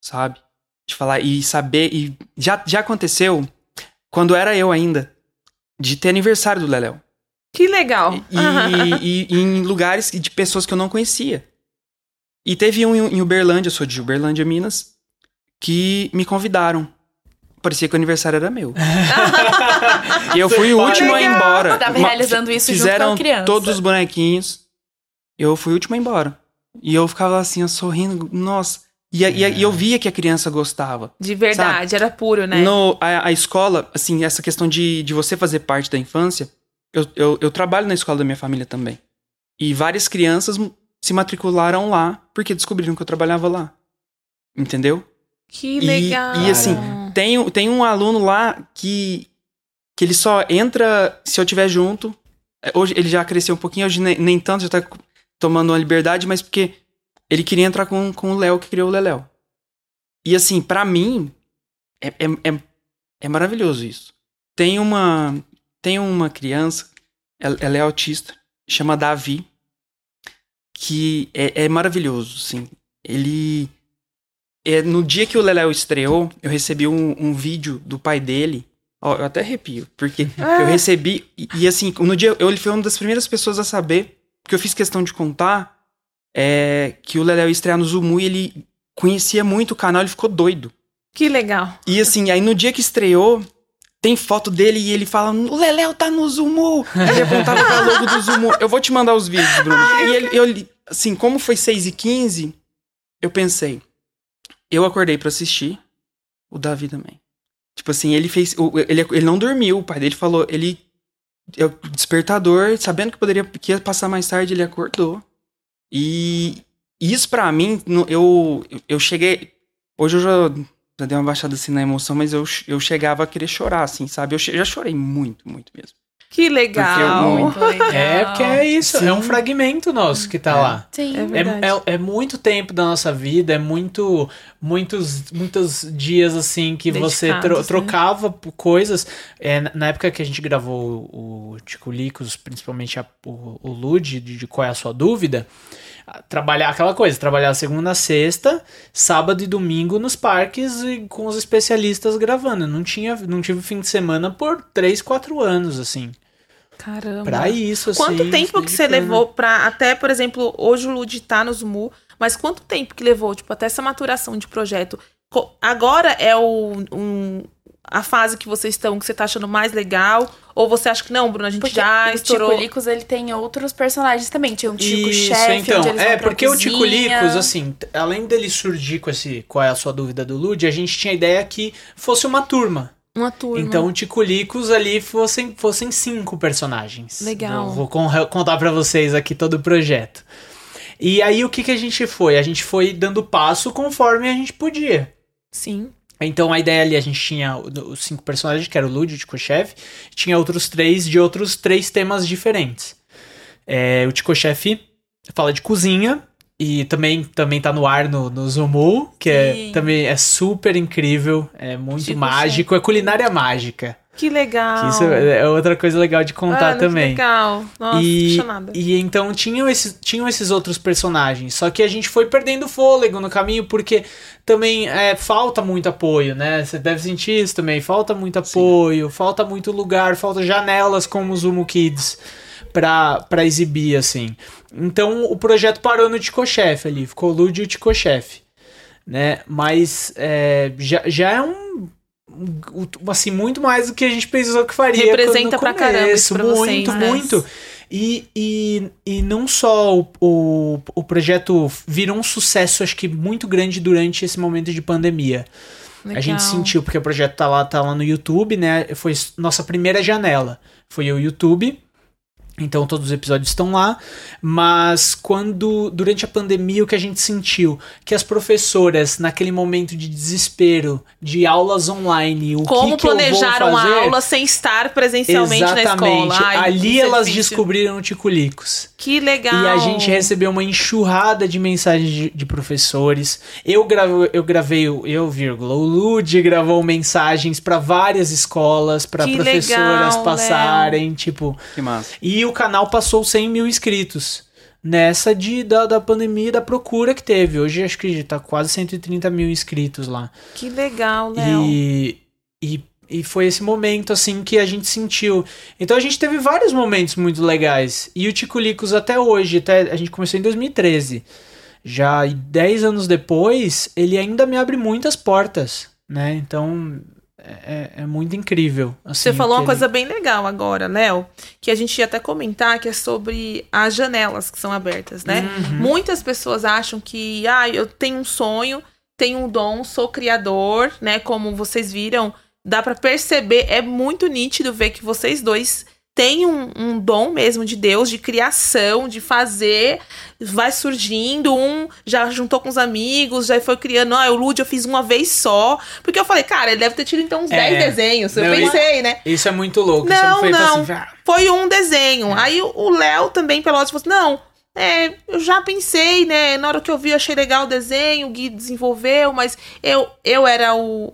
Speaker 3: sabe? De falar e saber. E já, já aconteceu quando era eu ainda, de ter aniversário do Leléu.
Speaker 1: Que legal.
Speaker 3: E, e- e em lugares de pessoas que eu não conhecia. E teve um em em Uberlândia, eu sou de Uberlândia, Minas, que me convidaram. Parecia que o aniversário era meu. e eu fui o último a ir embora.
Speaker 4: Tava
Speaker 3: Ma-
Speaker 4: realizando isso junto
Speaker 3: Fizeram
Speaker 4: com a criança.
Speaker 3: todos os bonequinhos. Eu fui o último a ir embora. E eu ficava assim, eu sorrindo, nossa. E, a- e e eu via que a criança gostava.
Speaker 1: De verdade, era puro, né?
Speaker 3: No, a, a escola, assim, essa questão de, de você fazer parte da infância, eu, eu, eu trabalho na escola da minha família também. E várias crianças se matricularam lá porque descobriram que eu trabalhava lá. Entendeu?
Speaker 1: Que
Speaker 3: E-
Speaker 1: legal.
Speaker 3: e, assim, Tem, tem um aluno lá que que ele só entra se eu tiver junto. É, Hoje ele já cresceu um pouquinho, hoje nem, nem tanto, já tá tomando uma liberdade, mas porque ele queria entrar com, com o Léo que criou o Leléu. E assim, pra mim, é, é, é, é maravilhoso isso. Tem uma, tem uma criança, ela, ela é autista, chama Davi, que é, é maravilhoso, assim. Ele. É, no dia que o Leléu estreou, eu recebi um, um vídeo do pai dele. Ó, eu até arrepio, porque eu recebi. E, e, assim, no dia. Eu, ele foi uma das primeiras pessoas a saber, porque eu fiz questão de contar, é, que o Leléu ia estrear no Zumu e ele conhecia muito o canal, ele ficou doido.
Speaker 1: Que legal.
Speaker 3: E assim, aí no dia que estreou, tem foto dele e ele fala: O Leléu tá no Zumu. Ele apontava pra logo do Zumu. Eu vou te mandar os vídeos, Bruno. E ele, eu, assim, como foi 6 e 15 eu pensei: eu acordei pra assistir, o Davi também. Tipo assim, ele fez. Ele, ele não dormiu, o pai dele falou: ele. é o despertador, sabendo que poderia que ia passar mais tarde, ele acordou. E isso pra mim, eu, eu cheguei. Hoje eu já já dei uma baixada assim na emoção, mas eu, eu chegava a querer chorar, assim, sabe? Eu já chorei muito, muito mesmo.
Speaker 1: Que legal.
Speaker 4: Muito legal.
Speaker 2: É, porque é isso, é um
Speaker 3: Sim.
Speaker 2: fragmento nosso que tá
Speaker 3: É.
Speaker 2: lá.
Speaker 4: Sim.
Speaker 1: É verdade.
Speaker 2: É, é, é muito tempo da nossa vida, é muito, muitos, muitos dias assim que você
Speaker 1: Dedicados,
Speaker 2: tro-
Speaker 1: né?
Speaker 2: trocava por coisas. É, na- época que a gente gravou o Tico Licos, principalmente a- o, o Lud, de, de qual é a sua dúvida, trabalhar aquela coisa, trabalhar segunda a sexta, sábado e domingo nos parques e com os especialistas gravando. Não tinha, não tive fim de semana por três, quatro anos assim.
Speaker 1: Caramba.
Speaker 2: Pra isso, assim.
Speaker 1: Quanto tempo que você levou pra. Até, por exemplo, hoje o Lud tá no Zumu, mas quanto tempo que levou, tipo, até essa maturação de projeto? Agora é o, um- a fase que vocês estão, que você tá achando mais legal? Ou você acha que não, Bruno, a gente
Speaker 4: Porque
Speaker 1: já
Speaker 4: o
Speaker 1: estourou.
Speaker 4: Tico Licos, ele tem outros personagens também. Tinha um Tico
Speaker 2: Isso,
Speaker 4: Chefe,
Speaker 2: então.
Speaker 4: onde eles
Speaker 2: É, porque o Tico
Speaker 4: cozinha.
Speaker 2: Licos, assim, além dele surgir com esse qual é a sua dúvida do Lud, a gente tinha a ideia que fosse uma turma.
Speaker 1: Uma turma.
Speaker 2: Então o Tico Licos ali fossem, fossem cinco personagens.
Speaker 1: Legal.
Speaker 2: Eu vou con- contar pra vocês aqui todo o projeto. E aí o que, que a gente foi? A gente foi dando passo conforme a gente podia.
Speaker 1: Sim.
Speaker 2: Então a ideia ali, a gente tinha os cinco personagens, que era o Lud, o Tico-chefe, tinha outros três de outros três temas diferentes. É, o Tico-chefe fala de cozinha, e também, também tá no ar no, no Zumu, que é, também é super incrível, é muito
Speaker 1: Tico-chefe.
Speaker 2: mágico, é culinária mágica.
Speaker 1: Que legal.
Speaker 2: Que isso é outra coisa legal de contar
Speaker 1: Mano, que
Speaker 2: também.
Speaker 1: legal. Nossa,
Speaker 2: e,
Speaker 1: apaixonada.
Speaker 2: e então tinham esses, tinham esses outros personagens. Só que a gente foi perdendo fôlego no caminho, porque também é, falta muito apoio, né? Você deve sentir isso também. Falta muito apoio, falta muito lugar, falta janelas como o Zumo Kids pra, pra exibir, assim. Então o projeto parou no Tico-chefe ali, ficou o Lud e o Tico-chefe. Né? Mas é, já, já é um. Assim, muito mais do que a gente pensou que faria.
Speaker 1: Representa
Speaker 2: no
Speaker 1: pra caramba isso pra
Speaker 2: muito,
Speaker 1: vocês, né?
Speaker 2: muito. E, e, e não só o, o, o projeto virou um sucesso, acho que muito grande durante esse momento de pandemia. A gente
Speaker 1: Legal.
Speaker 2: sentiu, porque o projeto tá lá, tá lá no YouTube, né? Foi nossa primeira janela. Foi o YouTube. Então todos os episódios estão lá. Mas quando, durante a pandemia, o que a gente sentiu? Que as professoras, naquele momento de desespero, de aulas online, o
Speaker 1: Como
Speaker 2: que, que
Speaker 1: planejaram
Speaker 2: fazer?
Speaker 1: a aula sem estar presencialmente na
Speaker 2: Exatamente.
Speaker 1: escola? Ai,
Speaker 2: Ali
Speaker 1: é
Speaker 2: elas
Speaker 1: difícil.
Speaker 2: descobriram o Ticulicos.
Speaker 1: Que legal.
Speaker 2: E a gente recebeu uma enxurrada de mensagens de, de professores. Eu, gravo, eu gravei, eu, vírgula, o Lud gravou mensagens para várias escolas, para professoras
Speaker 1: legal,
Speaker 2: passarem, tipo.
Speaker 3: Que massa.
Speaker 2: E o canal passou 100 mil inscritos. Nessa de, da, da pandemia e da procura que teve. Hoje acho que tá quase 130 mil inscritos lá.
Speaker 1: Que legal, Léo.
Speaker 2: E, e, e foi esse momento, assim, que a gente sentiu. Então a gente teve vários momentos muito legais. E o Tico Licos até hoje, até, a gente começou em 2013. Já 10 anos depois, ele ainda me abre muitas portas, né? Então é, é muito incrível. assim,
Speaker 1: Você falou uma
Speaker 2: ele-
Speaker 1: coisa bem legal agora, Léo, que a gente ia até comentar, que é sobre as janelas que são abertas, né?
Speaker 2: Uhum.
Speaker 1: Muitas pessoas acham que, ah, eu tenho um sonho, tenho um dom, sou criador, né? Como vocês viram, dá pra perceber, é muito nítido ver que vocês dois tem um, um dom mesmo de Deus, de criação, de fazer, vai surgindo, um já juntou com os amigos, já foi criando, ah, o Lud eu fiz uma vez só, porque eu falei, cara, ele deve ter tido então uns
Speaker 2: É.
Speaker 1: 10 desenhos, eu
Speaker 2: Não,
Speaker 1: pensei, né?
Speaker 2: Isso é muito louco.
Speaker 1: Não,
Speaker 2: Você foi
Speaker 1: não.
Speaker 2: Assim,
Speaker 1: Foi um desenho. Aí o- Léo também, Pelotas, falou assim, não, é, eu já pensei, né, na hora que eu vi, eu achei legal o desenho, o Gui desenvolveu, mas eu, eu era o,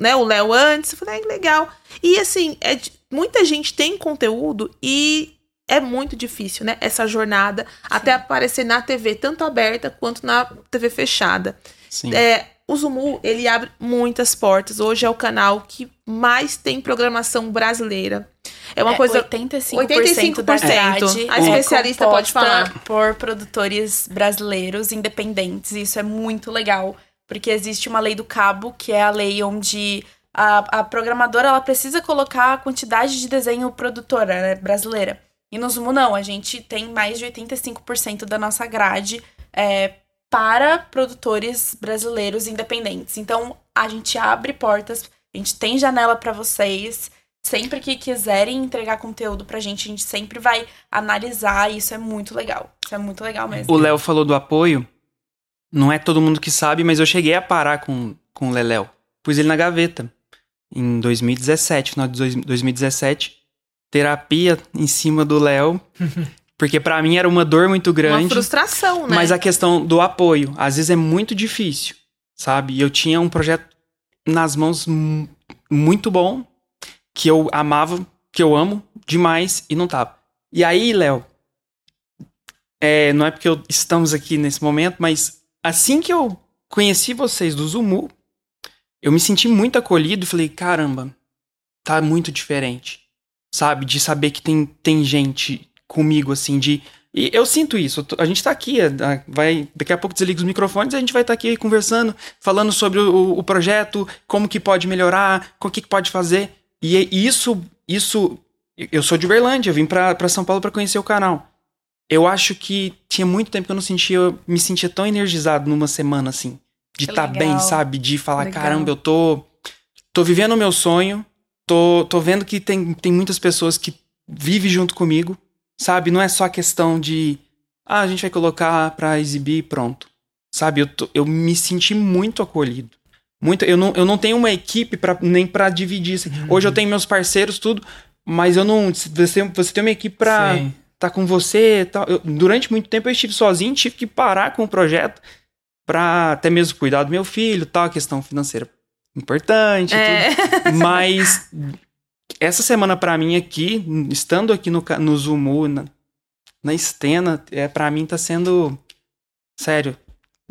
Speaker 1: né, o Léo antes, eu falei, ah, legal. E assim, é, muita gente tem conteúdo e é muito difícil, né, essa jornada, até aparecer na TV, tanto aberta quanto na TV fechada.
Speaker 3: Sim.
Speaker 1: É, o Zumu, ele abre muitas portas. Hoje é o canal que mais tem programação brasileira. É uma
Speaker 4: É,
Speaker 1: coisa
Speaker 4: 85%, da
Speaker 1: 85%.
Speaker 4: grade
Speaker 1: A
Speaker 4: é
Speaker 1: especialista pode
Speaker 4: composta
Speaker 1: falar.
Speaker 4: por produtores brasileiros independentes. Isso é muito legal, porque existe uma lei do cabo, que é a lei onde a, a programadora ela precisa colocar a quantidade de desenho produtora né, brasileira. E no Zumo não, a gente tem mais de 85% da nossa grade é, para produtores brasileiros independentes. Então a gente abre portas, a gente tem janela para vocês. Sempre que quiserem entregar conteúdo pra gente, a gente sempre vai analisar. Isso é muito legal. Isso é muito legal mesmo.
Speaker 3: O Léo falou do apoio. Não é todo mundo que sabe, mas eu cheguei a parar com, com o Leléo. Pus ele na gaveta. Em 2017, final de dois- 2017. Terapia em cima do Léo. Porque pra mim era uma dor muito
Speaker 1: uma
Speaker 3: grande.
Speaker 1: frustração, né?
Speaker 3: Mas a questão do apoio, às vezes é muito difícil, sabe? Eu tinha um projeto nas mãos mu- muito bom, que eu amava, que eu amo demais e não tava. E aí, Léo, é, não é porque eu- estamos aqui nesse momento, mas assim que eu conheci vocês do Zumu, eu me senti muito acolhido e falei, caramba, tá muito diferente, sabe? De saber que tem, tem gente comigo, assim, de e eu sinto isso. A gente tá aqui, a- vai daqui a pouco desliga os microfones e a gente vai estar aqui conversando, falando sobre o, o projeto, como que pode melhorar, o que, que pode fazer. E é isso, isso. Eu sou de Uberlândia, eu vim pra, pra São Paulo pra conhecer o canal. Eu acho que tinha muito tempo que eu não sentia, eu me sentia tão energizado numa semana assim, de estar
Speaker 4: legal.
Speaker 3: bem, sabe? De falar,
Speaker 4: Legal.
Speaker 3: caramba, eu tô tô vivendo o meu sonho, tô, tô vendo que tem, tem muitas pessoas que vivem junto comigo, sabe? Não é só questão de, ah, a gente vai colocar pra exibir e pronto. Sabe? Eu, tô- eu me senti muito acolhido. Muito, eu, não, eu não tenho uma equipe pra, nem pra dividir. assim. Hoje eu tenho meus parceiros, tudo, mas eu não. Você, você tem uma equipe pra
Speaker 2: Sim.
Speaker 3: Tá com você e tal. Eu- durante muito tempo eu estive sozinho, tive que parar com o projeto pra até mesmo cuidar do meu filho, tal, questão financeira importante,
Speaker 1: É.
Speaker 3: tudo. Mas essa semana pra mim aqui, estando aqui no, no Zumu, na, na Estena, é, pra mim tá sendo. Sério.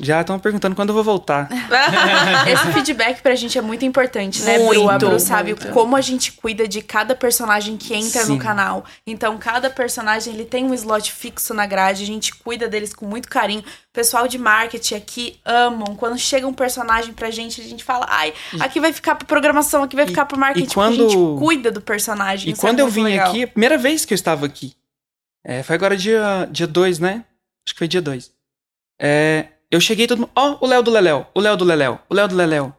Speaker 3: Já estão perguntando quando eu vou voltar.
Speaker 4: Esse feedback pra gente é muito importante, né,
Speaker 1: Muito,
Speaker 4: Bru? A Bru sabe
Speaker 1: muito.
Speaker 4: como a gente cuida de cada personagem que entra
Speaker 3: Sim.
Speaker 4: no canal. Então, cada personagem, ele tem um slot fixo na grade, a gente cuida deles com muito carinho. O pessoal de marketing aqui amam. Quando chega um personagem pra gente, a gente fala, ai, aqui vai ficar pra programação, aqui vai ficar pro marketing. porque
Speaker 3: quando-
Speaker 4: A gente cuida do personagem.
Speaker 3: E
Speaker 4: é
Speaker 3: quando eu
Speaker 4: muito
Speaker 3: vim
Speaker 4: legal.
Speaker 3: aqui, a primeira vez que eu estava aqui, é, foi agora dia 2, dia dois, né? Acho que foi dia 2. Eu cheguei todo mundo, ó, o Léo do Leléu, o Léo do Leléu, o Léo do Leléu.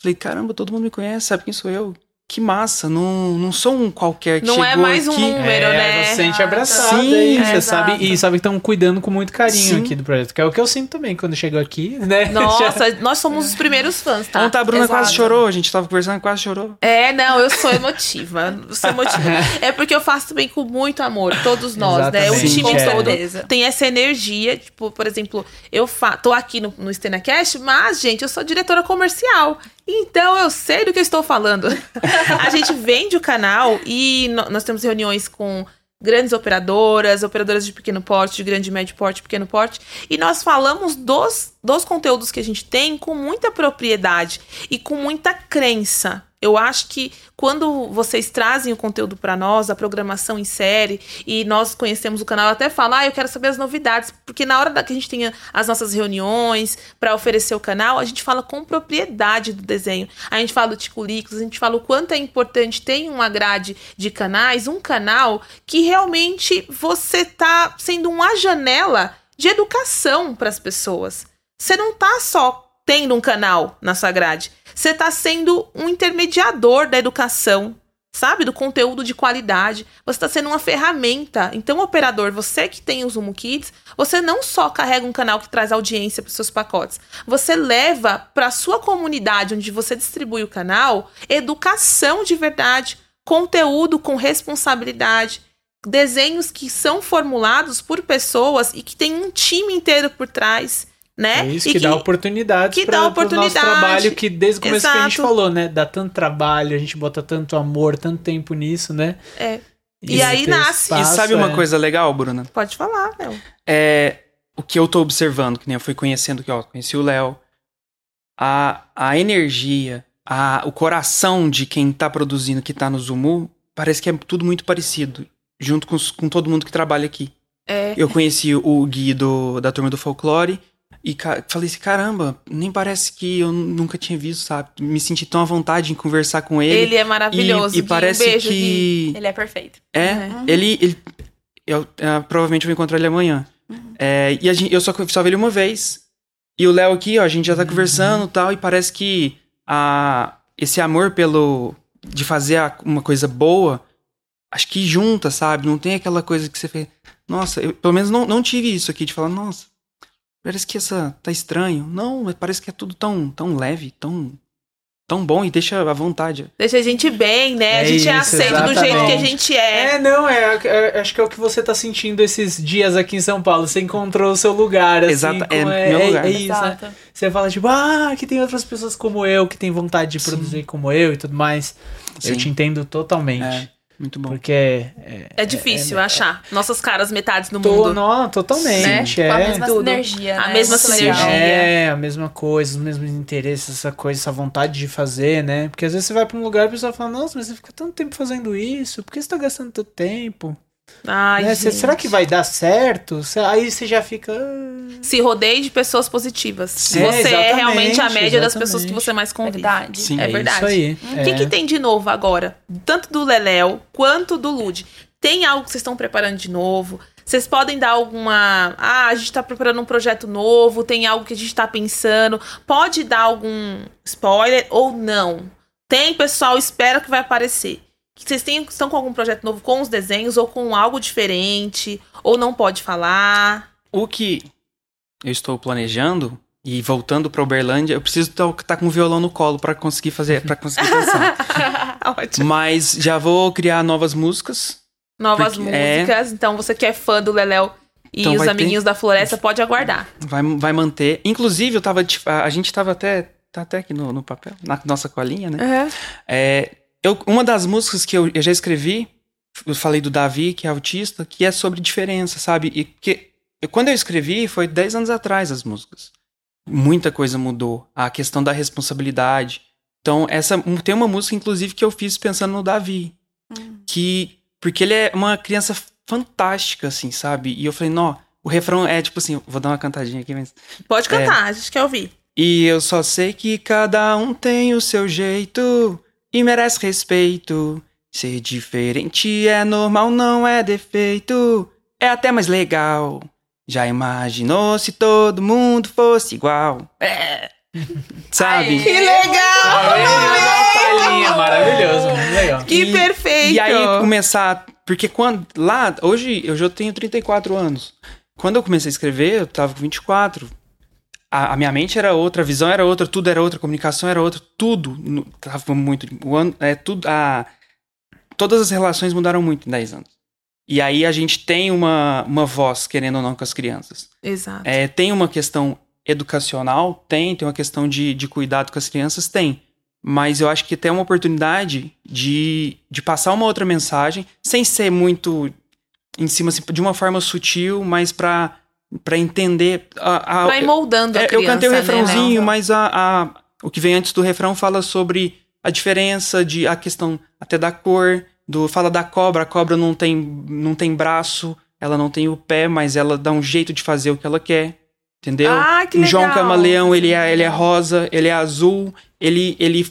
Speaker 3: Falei, caramba, todo mundo me conhece, sabe quem sou eu? Que massa, não, não sou um qualquer que
Speaker 1: Não
Speaker 3: chegou
Speaker 1: é mais um
Speaker 3: aqui.
Speaker 1: número,
Speaker 2: É,
Speaker 1: né?
Speaker 2: você se sente abraçado
Speaker 3: Sim,
Speaker 2: aí,
Speaker 4: é,
Speaker 2: você
Speaker 4: exato.
Speaker 2: sabe, e sabe que estão cuidando com muito carinho
Speaker 3: Sim.
Speaker 2: aqui do projeto, que é o que eu sinto também quando chego aqui, né?
Speaker 1: Nossa, nós somos os primeiros fãs, tá?
Speaker 3: Ontem a Bruna
Speaker 4: Exato.
Speaker 3: quase chorou, a gente tava conversando, quase chorou.
Speaker 1: É, não, eu sou emotiva. Eu sou emotiva. é porque eu faço também com muito amor, todos nós, né? O
Speaker 2: Exatamente,
Speaker 1: time
Speaker 2: é.
Speaker 1: todo tem essa energia. Tipo, por exemplo, eu fa tô aqui no, no StenaCast, mas, gente, eu sou diretora comercial. Então eu sei do que eu estou falando. a gente vende o canal e nós temos reuniões com grandes operadoras, operadoras de pequeno porte, de grande, médio porte, pequeno porte, e nós falamos dos, dos conteúdos que a gente tem com muita propriedade e com muita crença. Eu acho que quando vocês trazem o conteúdo para nós, a programação em série, e nós conhecemos o canal, até falo, ah, eu quero saber as novidades, porque na hora da que a gente tenha as nossas reuniões para oferecer o canal, a gente fala com propriedade do desenho. A gente fala do Ticulicos, a gente fala o quanto é importante ter uma grade de canais, um canal que realmente você tá sendo uma janela de educação para as pessoas. Você não tá só tendo um canal na sua grade. Você tá sendo um intermediador da educação. sabe? Do conteúdo de qualidade. Você está sendo uma ferramenta. Então, operador, você que tem o Zumo Kids, você não só carrega um canal que traz audiência para seus pacotes, você leva para a sua comunidade, onde você distribui o canal, educação de verdade, conteúdo com responsabilidade, desenhos que são formulados por pessoas e que tem um time inteiro por trás né?
Speaker 2: É isso
Speaker 1: E
Speaker 2: que, dá oportunidades
Speaker 1: que
Speaker 2: para
Speaker 1: dá
Speaker 2: o nosso
Speaker 1: oportunidade.
Speaker 2: trabalho, que desde o começo que a gente
Speaker 1: Exato.
Speaker 2: falou, né? Dá tanto trabalho, a gente bota tanto amor, tanto tempo nisso, né?
Speaker 1: É. E aí
Speaker 2: ter
Speaker 1: nasce-
Speaker 3: E
Speaker 2: espaço,
Speaker 3: sabe uma
Speaker 2: é.
Speaker 3: coisa legal, Bruna?
Speaker 1: Pode falar, Léo.
Speaker 3: É o que eu tô observando, que nem eu fui conhecendo, que ó, conheci o Léo. A, a energia, a, o coração de quem tá produzindo, que tá no Zumu, parece que é tudo muito parecido. Junto com, com todo mundo que trabalha aqui.
Speaker 1: É.
Speaker 3: Eu conheci o Gui do, da turma do folclore e falei assim: caramba, nem parece que eu nunca tinha visto, sabe? Me senti tão à vontade em conversar com ele.
Speaker 1: Ele é maravilhoso.
Speaker 3: E, e
Speaker 1: Gui.
Speaker 3: parece
Speaker 1: um beijo, Gui.
Speaker 3: que.
Speaker 4: Ele é perfeito.
Speaker 3: É,
Speaker 1: É.
Speaker 3: ele. ele eu ah, provavelmente vou encontrar ele amanhã. É, e a gente, eu só, só vi ele uma vez. E o Léo aqui, ó, a gente já tá conversando e tal, e parece que a, esse amor pelo. de fazer a- uma coisa boa, acho que junta, sabe? Não tem aquela coisa que você fez. Nossa, eu pelo menos não, não tive isso aqui de falar, nossa, parece que essa tá estranho. Não, mas parece que é tudo tão, tão leve, tão, tão bom e deixa à vontade.
Speaker 1: Deixa a gente bem, né? a
Speaker 2: É
Speaker 1: gente é
Speaker 2: isso,
Speaker 1: aceito do jeito que a
Speaker 2: exatamente.
Speaker 1: gente é.
Speaker 2: É, não, é, é- acho que é o que você tá sentindo esses dias aqui em São Paulo. Você encontrou o seu lugar, assim.
Speaker 3: Exata- é
Speaker 2: como
Speaker 3: meu lugar.
Speaker 2: É, isso, né?
Speaker 4: Exato.
Speaker 2: Você fala, tipo, ah, que tem outras pessoas como eu, que tem vontade de
Speaker 3: Sim.
Speaker 2: produzir como eu e tudo mais. Eu
Speaker 3: Sim.
Speaker 2: te entendo totalmente.
Speaker 3: É, muito bom.
Speaker 2: Porque é,
Speaker 1: É difícil achar nossas caras metades no
Speaker 2: Tô,
Speaker 1: mundo.
Speaker 2: não, totalmente.
Speaker 1: Né?
Speaker 2: É.
Speaker 4: Com a mesma
Speaker 1: Tudo.
Speaker 4: sinergia.
Speaker 1: A
Speaker 4: né?
Speaker 1: mesma sinergia.
Speaker 4: legal.
Speaker 2: É, a mesma coisa, os mesmos interesses, essa coisa, essa vontade de fazer, né? Porque às vezes você vai pra um lugar e a pessoa fala, nossa, mas você fica tanto tempo fazendo isso, por que você tá gastando tanto tempo?
Speaker 1: Ai,
Speaker 2: Né? Cê- será que vai dar certo? Cê- Aí você já fica. "Ah".
Speaker 1: Se rodeie de pessoas positivas.
Speaker 2: Sim,
Speaker 1: você é realmente a média das
Speaker 2: exatamente.
Speaker 1: pessoas que você mais convive.
Speaker 4: Verdade.
Speaker 3: Sim.
Speaker 1: É
Speaker 2: é
Speaker 1: verdade.
Speaker 2: isso aí.
Speaker 1: O que,
Speaker 2: é.
Speaker 1: que tem de novo agora? Tanto do Leléu quanto do Lud. Tem algo que vocês estão preparando de novo? Vocês podem dar alguma. Ah, a gente tá preparando um projeto novo, tem algo que a gente tá pensando. Pode dar algum spoiler ou não? Tem, pessoal, espera que vai aparecer. Vocês têm, estão com algum projeto novo com os desenhos ou com algo diferente? Ou não pode falar?
Speaker 3: O que eu estou planejando e voltando pra Uberlândia, eu preciso estar com um violão no colo pra conseguir fazer, para conseguir dançar.
Speaker 1: Ótimo.
Speaker 3: Mas já vou criar novas músicas.
Speaker 1: Novas
Speaker 3: é.
Speaker 1: músicas. Então, você que é fã do Leléu e
Speaker 3: Então
Speaker 1: os
Speaker 3: vai ter-
Speaker 1: amiguinhos da floresta, pode aguardar.
Speaker 3: Vai, vai manter. Inclusive, eu tava. A gente tava até. Tá até aqui no, no papel, na nossa colinha, né? É, eu, uma das músicas que eu, eu já escrevi, eu falei do Davi, que é autista, que é sobre diferença, sabe? E que quando eu escrevi, foi 10 anos atrás as músicas. Muita coisa mudou. A questão da responsabilidade. Então, essa tem uma música, inclusive, que eu fiz pensando no Davi. Que. Porque ele é uma criança fantástica, assim, sabe? E eu falei, não, o refrão é tipo assim, vou dar uma cantadinha aqui, mas.
Speaker 1: Pode cantar, a gente quer ouvir.
Speaker 3: E eu só sei que cada um tem o seu jeito e merece respeito. Ser diferente é normal, não é defeito. É até mais legal. Já imaginou se todo mundo fosse igual? É. Sabe?
Speaker 1: Que legal!
Speaker 2: Palhinha, maravilhoso, legal.
Speaker 1: Que
Speaker 3: E-
Speaker 1: perfeito!
Speaker 3: E aí começar. Porque quando. Lá, hoje eu já tenho 34 anos. Quando eu comecei a escrever, eu tava com 24. A, minha mente era outra, a visão era outra, tudo era outra, a comunicação era outra, tudo no- tava muito. O ano, é, tudo, a, todas as relações mudaram muito em 10 anos. E aí a gente tem uma, uma voz, querendo ou não, com as crianças.
Speaker 1: Exato.
Speaker 3: É, tem uma questão educacional? Tem. Tem uma questão de, de cuidado com as crianças? Tem. Mas eu acho que tem uma oportunidade de, de passar uma outra mensagem, sem ser muito em cima, assim, de uma forma sutil, mas pra, pra entender. A, a-
Speaker 1: ir moldando a
Speaker 3: é,
Speaker 1: criança,
Speaker 3: eu cantei o
Speaker 1: né,
Speaker 3: refrãozinho,
Speaker 1: Léo?
Speaker 3: mas a, a- o que vem antes do refrão fala sobre a diferença de a questão até da cor, do fala da cobra, a cobra não tem não tem braço, ela não tem o pé, mas ela dá um jeito de fazer o que ela quer. Entendeu?
Speaker 1: Ah, que
Speaker 3: o
Speaker 1: legal!
Speaker 3: João Camaleão, ele é, ele é rosa, ele é azul, ele ele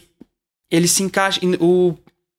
Speaker 3: ele se encaixa o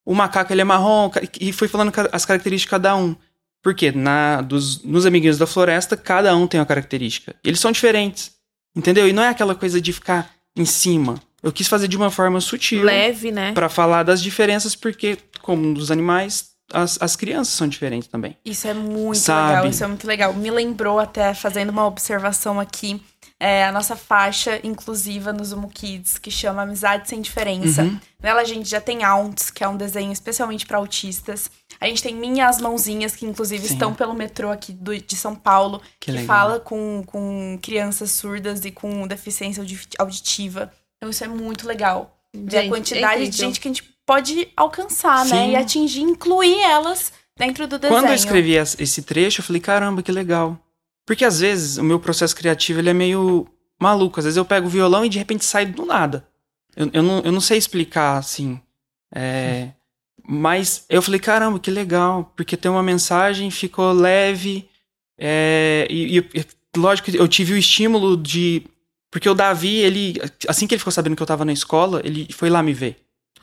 Speaker 3: o macaco ele é marrom e foi falando as características de cada um. Porque na dos nos amiguinhos da floresta, cada um tem uma característica. Eles são diferentes. Entendeu? E não é aquela coisa de ficar em cima. eu quis fazer de uma forma sutil.
Speaker 1: Leve, né?
Speaker 3: Pra falar das diferenças, porque, como nos animais, as, as crianças são diferentes também.
Speaker 4: Isso é muito
Speaker 3: Sabe?
Speaker 4: legal, isso é muito legal. Me lembrou até, fazendo uma observação aqui, é, a nossa faixa inclusiva no Zumo Kids, que chama Amizade Sem Diferença.
Speaker 3: Uhum.
Speaker 4: Nela a gente já tem Aunts, que é um desenho especialmente para autistas. A gente tem Minhas Mãozinhas, que inclusive
Speaker 3: Sim.
Speaker 4: estão pelo metrô aqui do- de São Paulo,
Speaker 3: Que
Speaker 4: que, fala com, com crianças surdas e com deficiência audi- auditiva. Então isso é muito legal. Ver a
Speaker 1: Gente,
Speaker 4: quantidade
Speaker 1: é
Speaker 4: de gente que a gente pode alcançar, né?
Speaker 3: Sim.
Speaker 4: E atingir, incluir elas dentro do desenho.
Speaker 3: Quando eu escrevi es- esse trecho, eu falei, caramba, que legal. Porque às vezes o meu processo criativo ele é meio maluco. Às vezes eu pego o violão e de repente sai do nada. Eu, eu, não, eu não sei explicar assim. É, mas eu falei, caramba, que legal. Porque tem uma mensagem, ficou leve. é, e, e- e lógico que eu tive o estímulo de. Porque o Davi, ele. Assim que ele ficou sabendo que eu tava na escola, ele foi lá me ver.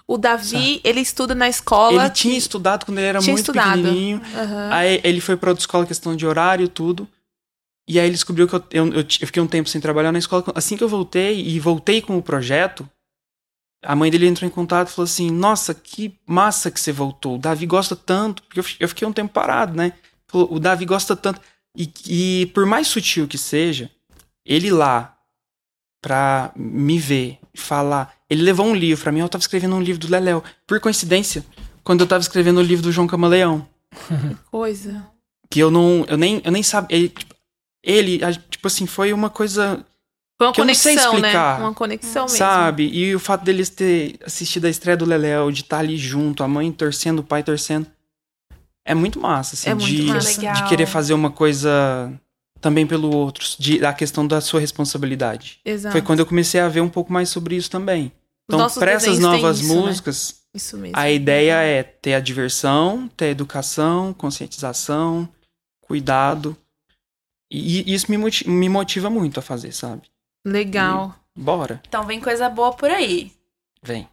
Speaker 1: O Davi, ele estuda na escola.
Speaker 3: Ele tinha estudado quando ele era muito
Speaker 1: estudado.
Speaker 3: pequenininho.
Speaker 1: Aham.
Speaker 3: Aí ele foi pra outra escola, questão de horário, tudo. E aí ele descobriu que eu, eu, eu fiquei um tempo sem trabalhar na escola. Assim que eu voltei e voltei com o projeto, a mãe dele entrou em contato e falou assim: Nossa, que massa que você voltou. O Davi gosta tanto. Porque eu, eu fiquei um tempo parado, né? Falou, o Davi gosta tanto. E, e por mais sutil que seja, ele lá pra me ver, falar. Ele levou um livro pra mim. Eu tava escrevendo um livro do Leléu. Por coincidência, quando eu tava escrevendo o livro do João Camaleão
Speaker 1: Coisa.
Speaker 3: que eu não, eu nem, eu nem sabia. Ele, tipo, a- tipo assim, foi uma coisa,
Speaker 1: Foi uma
Speaker 3: Que eu não sei
Speaker 1: conexão, né?
Speaker 3: explicar.
Speaker 1: Uma conexão mesmo.
Speaker 3: sabe? E o fato deles ter assistido a estreia do Leléo, de estar ali junto, a mãe torcendo, o pai torcendo, é muito massa, assim,
Speaker 1: É muito
Speaker 3: de,
Speaker 1: massa.
Speaker 3: de
Speaker 4: Legal.
Speaker 3: querer fazer uma coisa também pelo outro, de, da questão da sua responsabilidade.
Speaker 1: Exato.
Speaker 3: Foi quando eu comecei a ver um pouco mais sobre isso também. Então, para essas novas
Speaker 1: isso, né?
Speaker 3: músicas,
Speaker 1: Isso mesmo.
Speaker 3: a ideia é ter a diversão, ter a educação, conscientização, cuidado. E e isso me moti- me motiva muito a fazer, sabe?
Speaker 1: Legal.
Speaker 3: Bora,
Speaker 4: Então vem coisa boa por aí.
Speaker 3: vem.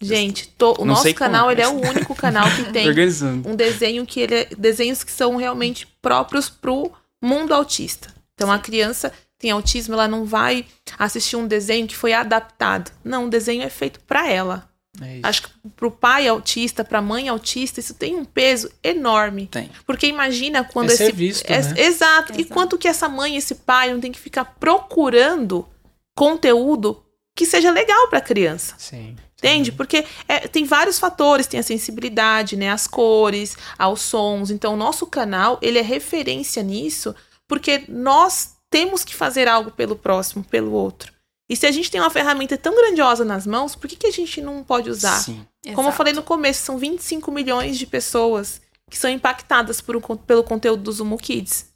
Speaker 1: Gente, to- o
Speaker 3: Não
Speaker 1: nosso canal,
Speaker 3: como,
Speaker 1: ele é o único canal que tem
Speaker 3: Organizando.
Speaker 1: um desenho que ele é, desenhos que são realmente próprios pro mundo autista. Então a criança tem autismo, ela não vai assistir um desenho que foi adaptado. Não, o desenho é feito pra ela.
Speaker 2: É isso.
Speaker 1: Acho que pro pai autista, pra mãe autista, isso tem um peso enorme.
Speaker 3: Tem.
Speaker 1: Porque imagina quando
Speaker 2: É
Speaker 1: esse
Speaker 2: ser visto,
Speaker 1: é-
Speaker 2: né?
Speaker 1: Exato. E quanto que essa mãe, esse pai não tem que ficar procurando conteúdo que seja legal pra criança.
Speaker 2: Sim.
Speaker 1: Entende? Porque é, tem vários fatores, tem a sensibilidade, né? As cores, aos sons. Então, o nosso canal, ele é referência nisso, porque nós temos que fazer algo pelo próximo, pelo outro. E se a gente tem uma ferramenta tão grandiosa nas mãos, por que, que a gente não pode usar?
Speaker 3: Sim.
Speaker 1: Como eu
Speaker 4: Exato.
Speaker 1: falei no começo, são 25 milhões de pessoas que são impactadas por pelo conteúdo do Zumo Kids.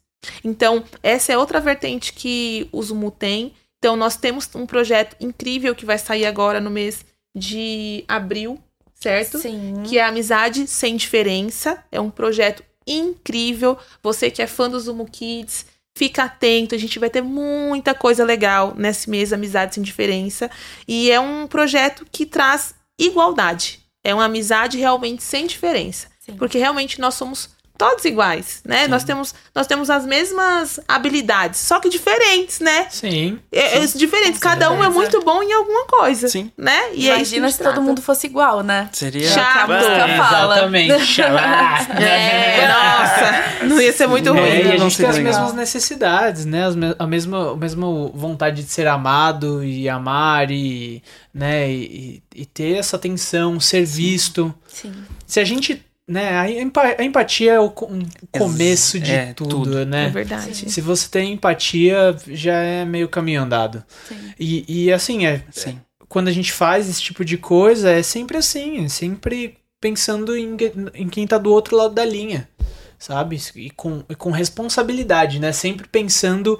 Speaker 1: Então, essa é outra vertente que o Zumo tem. Então, nós temos um projeto incrível que vai sair agora no mês de abril, certo?
Speaker 4: Sim.
Speaker 1: Que é Amizade Sem Diferença. É um projeto incrível. Você que é fã do Zumo Kids, fica atento. A gente vai ter muita coisa legal nesse mês Amizade Sem Diferença. E é um projeto que traz igualdade. É uma amizade realmente sem diferença.
Speaker 4: Sim.
Speaker 1: Porque realmente nós somos todos iguais, né?
Speaker 3: Sim.
Speaker 1: Nós temos, nós temos as mesmas habilidades, só que diferentes, né?
Speaker 2: Sim.
Speaker 1: É, é diferentes. Cada um é muito bom em alguma coisa,
Speaker 3: Sim.
Speaker 1: né? E é
Speaker 4: Imagina se todo mundo fosse igual, né?
Speaker 3: Seria.
Speaker 1: Chato.
Speaker 4: É o que a música fala.
Speaker 2: Exatamente.
Speaker 1: É, nossa, não ia ser muito
Speaker 3: É,
Speaker 1: ruim.
Speaker 2: É, e a
Speaker 3: não
Speaker 2: gente tem as
Speaker 3: legal.
Speaker 2: mesmas necessidades, né? As me- a, mesma, a mesma vontade de ser amado e amar e, né? e, e- e ter essa atenção, ser visto.
Speaker 4: Sim.
Speaker 2: Se a gente, né? A, empa- a empatia é o, um começo de
Speaker 3: é,
Speaker 2: tudo,
Speaker 3: tudo.
Speaker 1: É
Speaker 2: né?
Speaker 1: verdade.
Speaker 2: Se você tem empatia, já é meio caminho andado.
Speaker 4: Sim.
Speaker 2: E, e assim, é,
Speaker 3: Sim.
Speaker 2: quando a gente faz esse tipo de coisa, é sempre assim, é sempre pensando em, em quem tá do outro lado da linha, sabe? E com, e com responsabilidade, né? Sempre pensando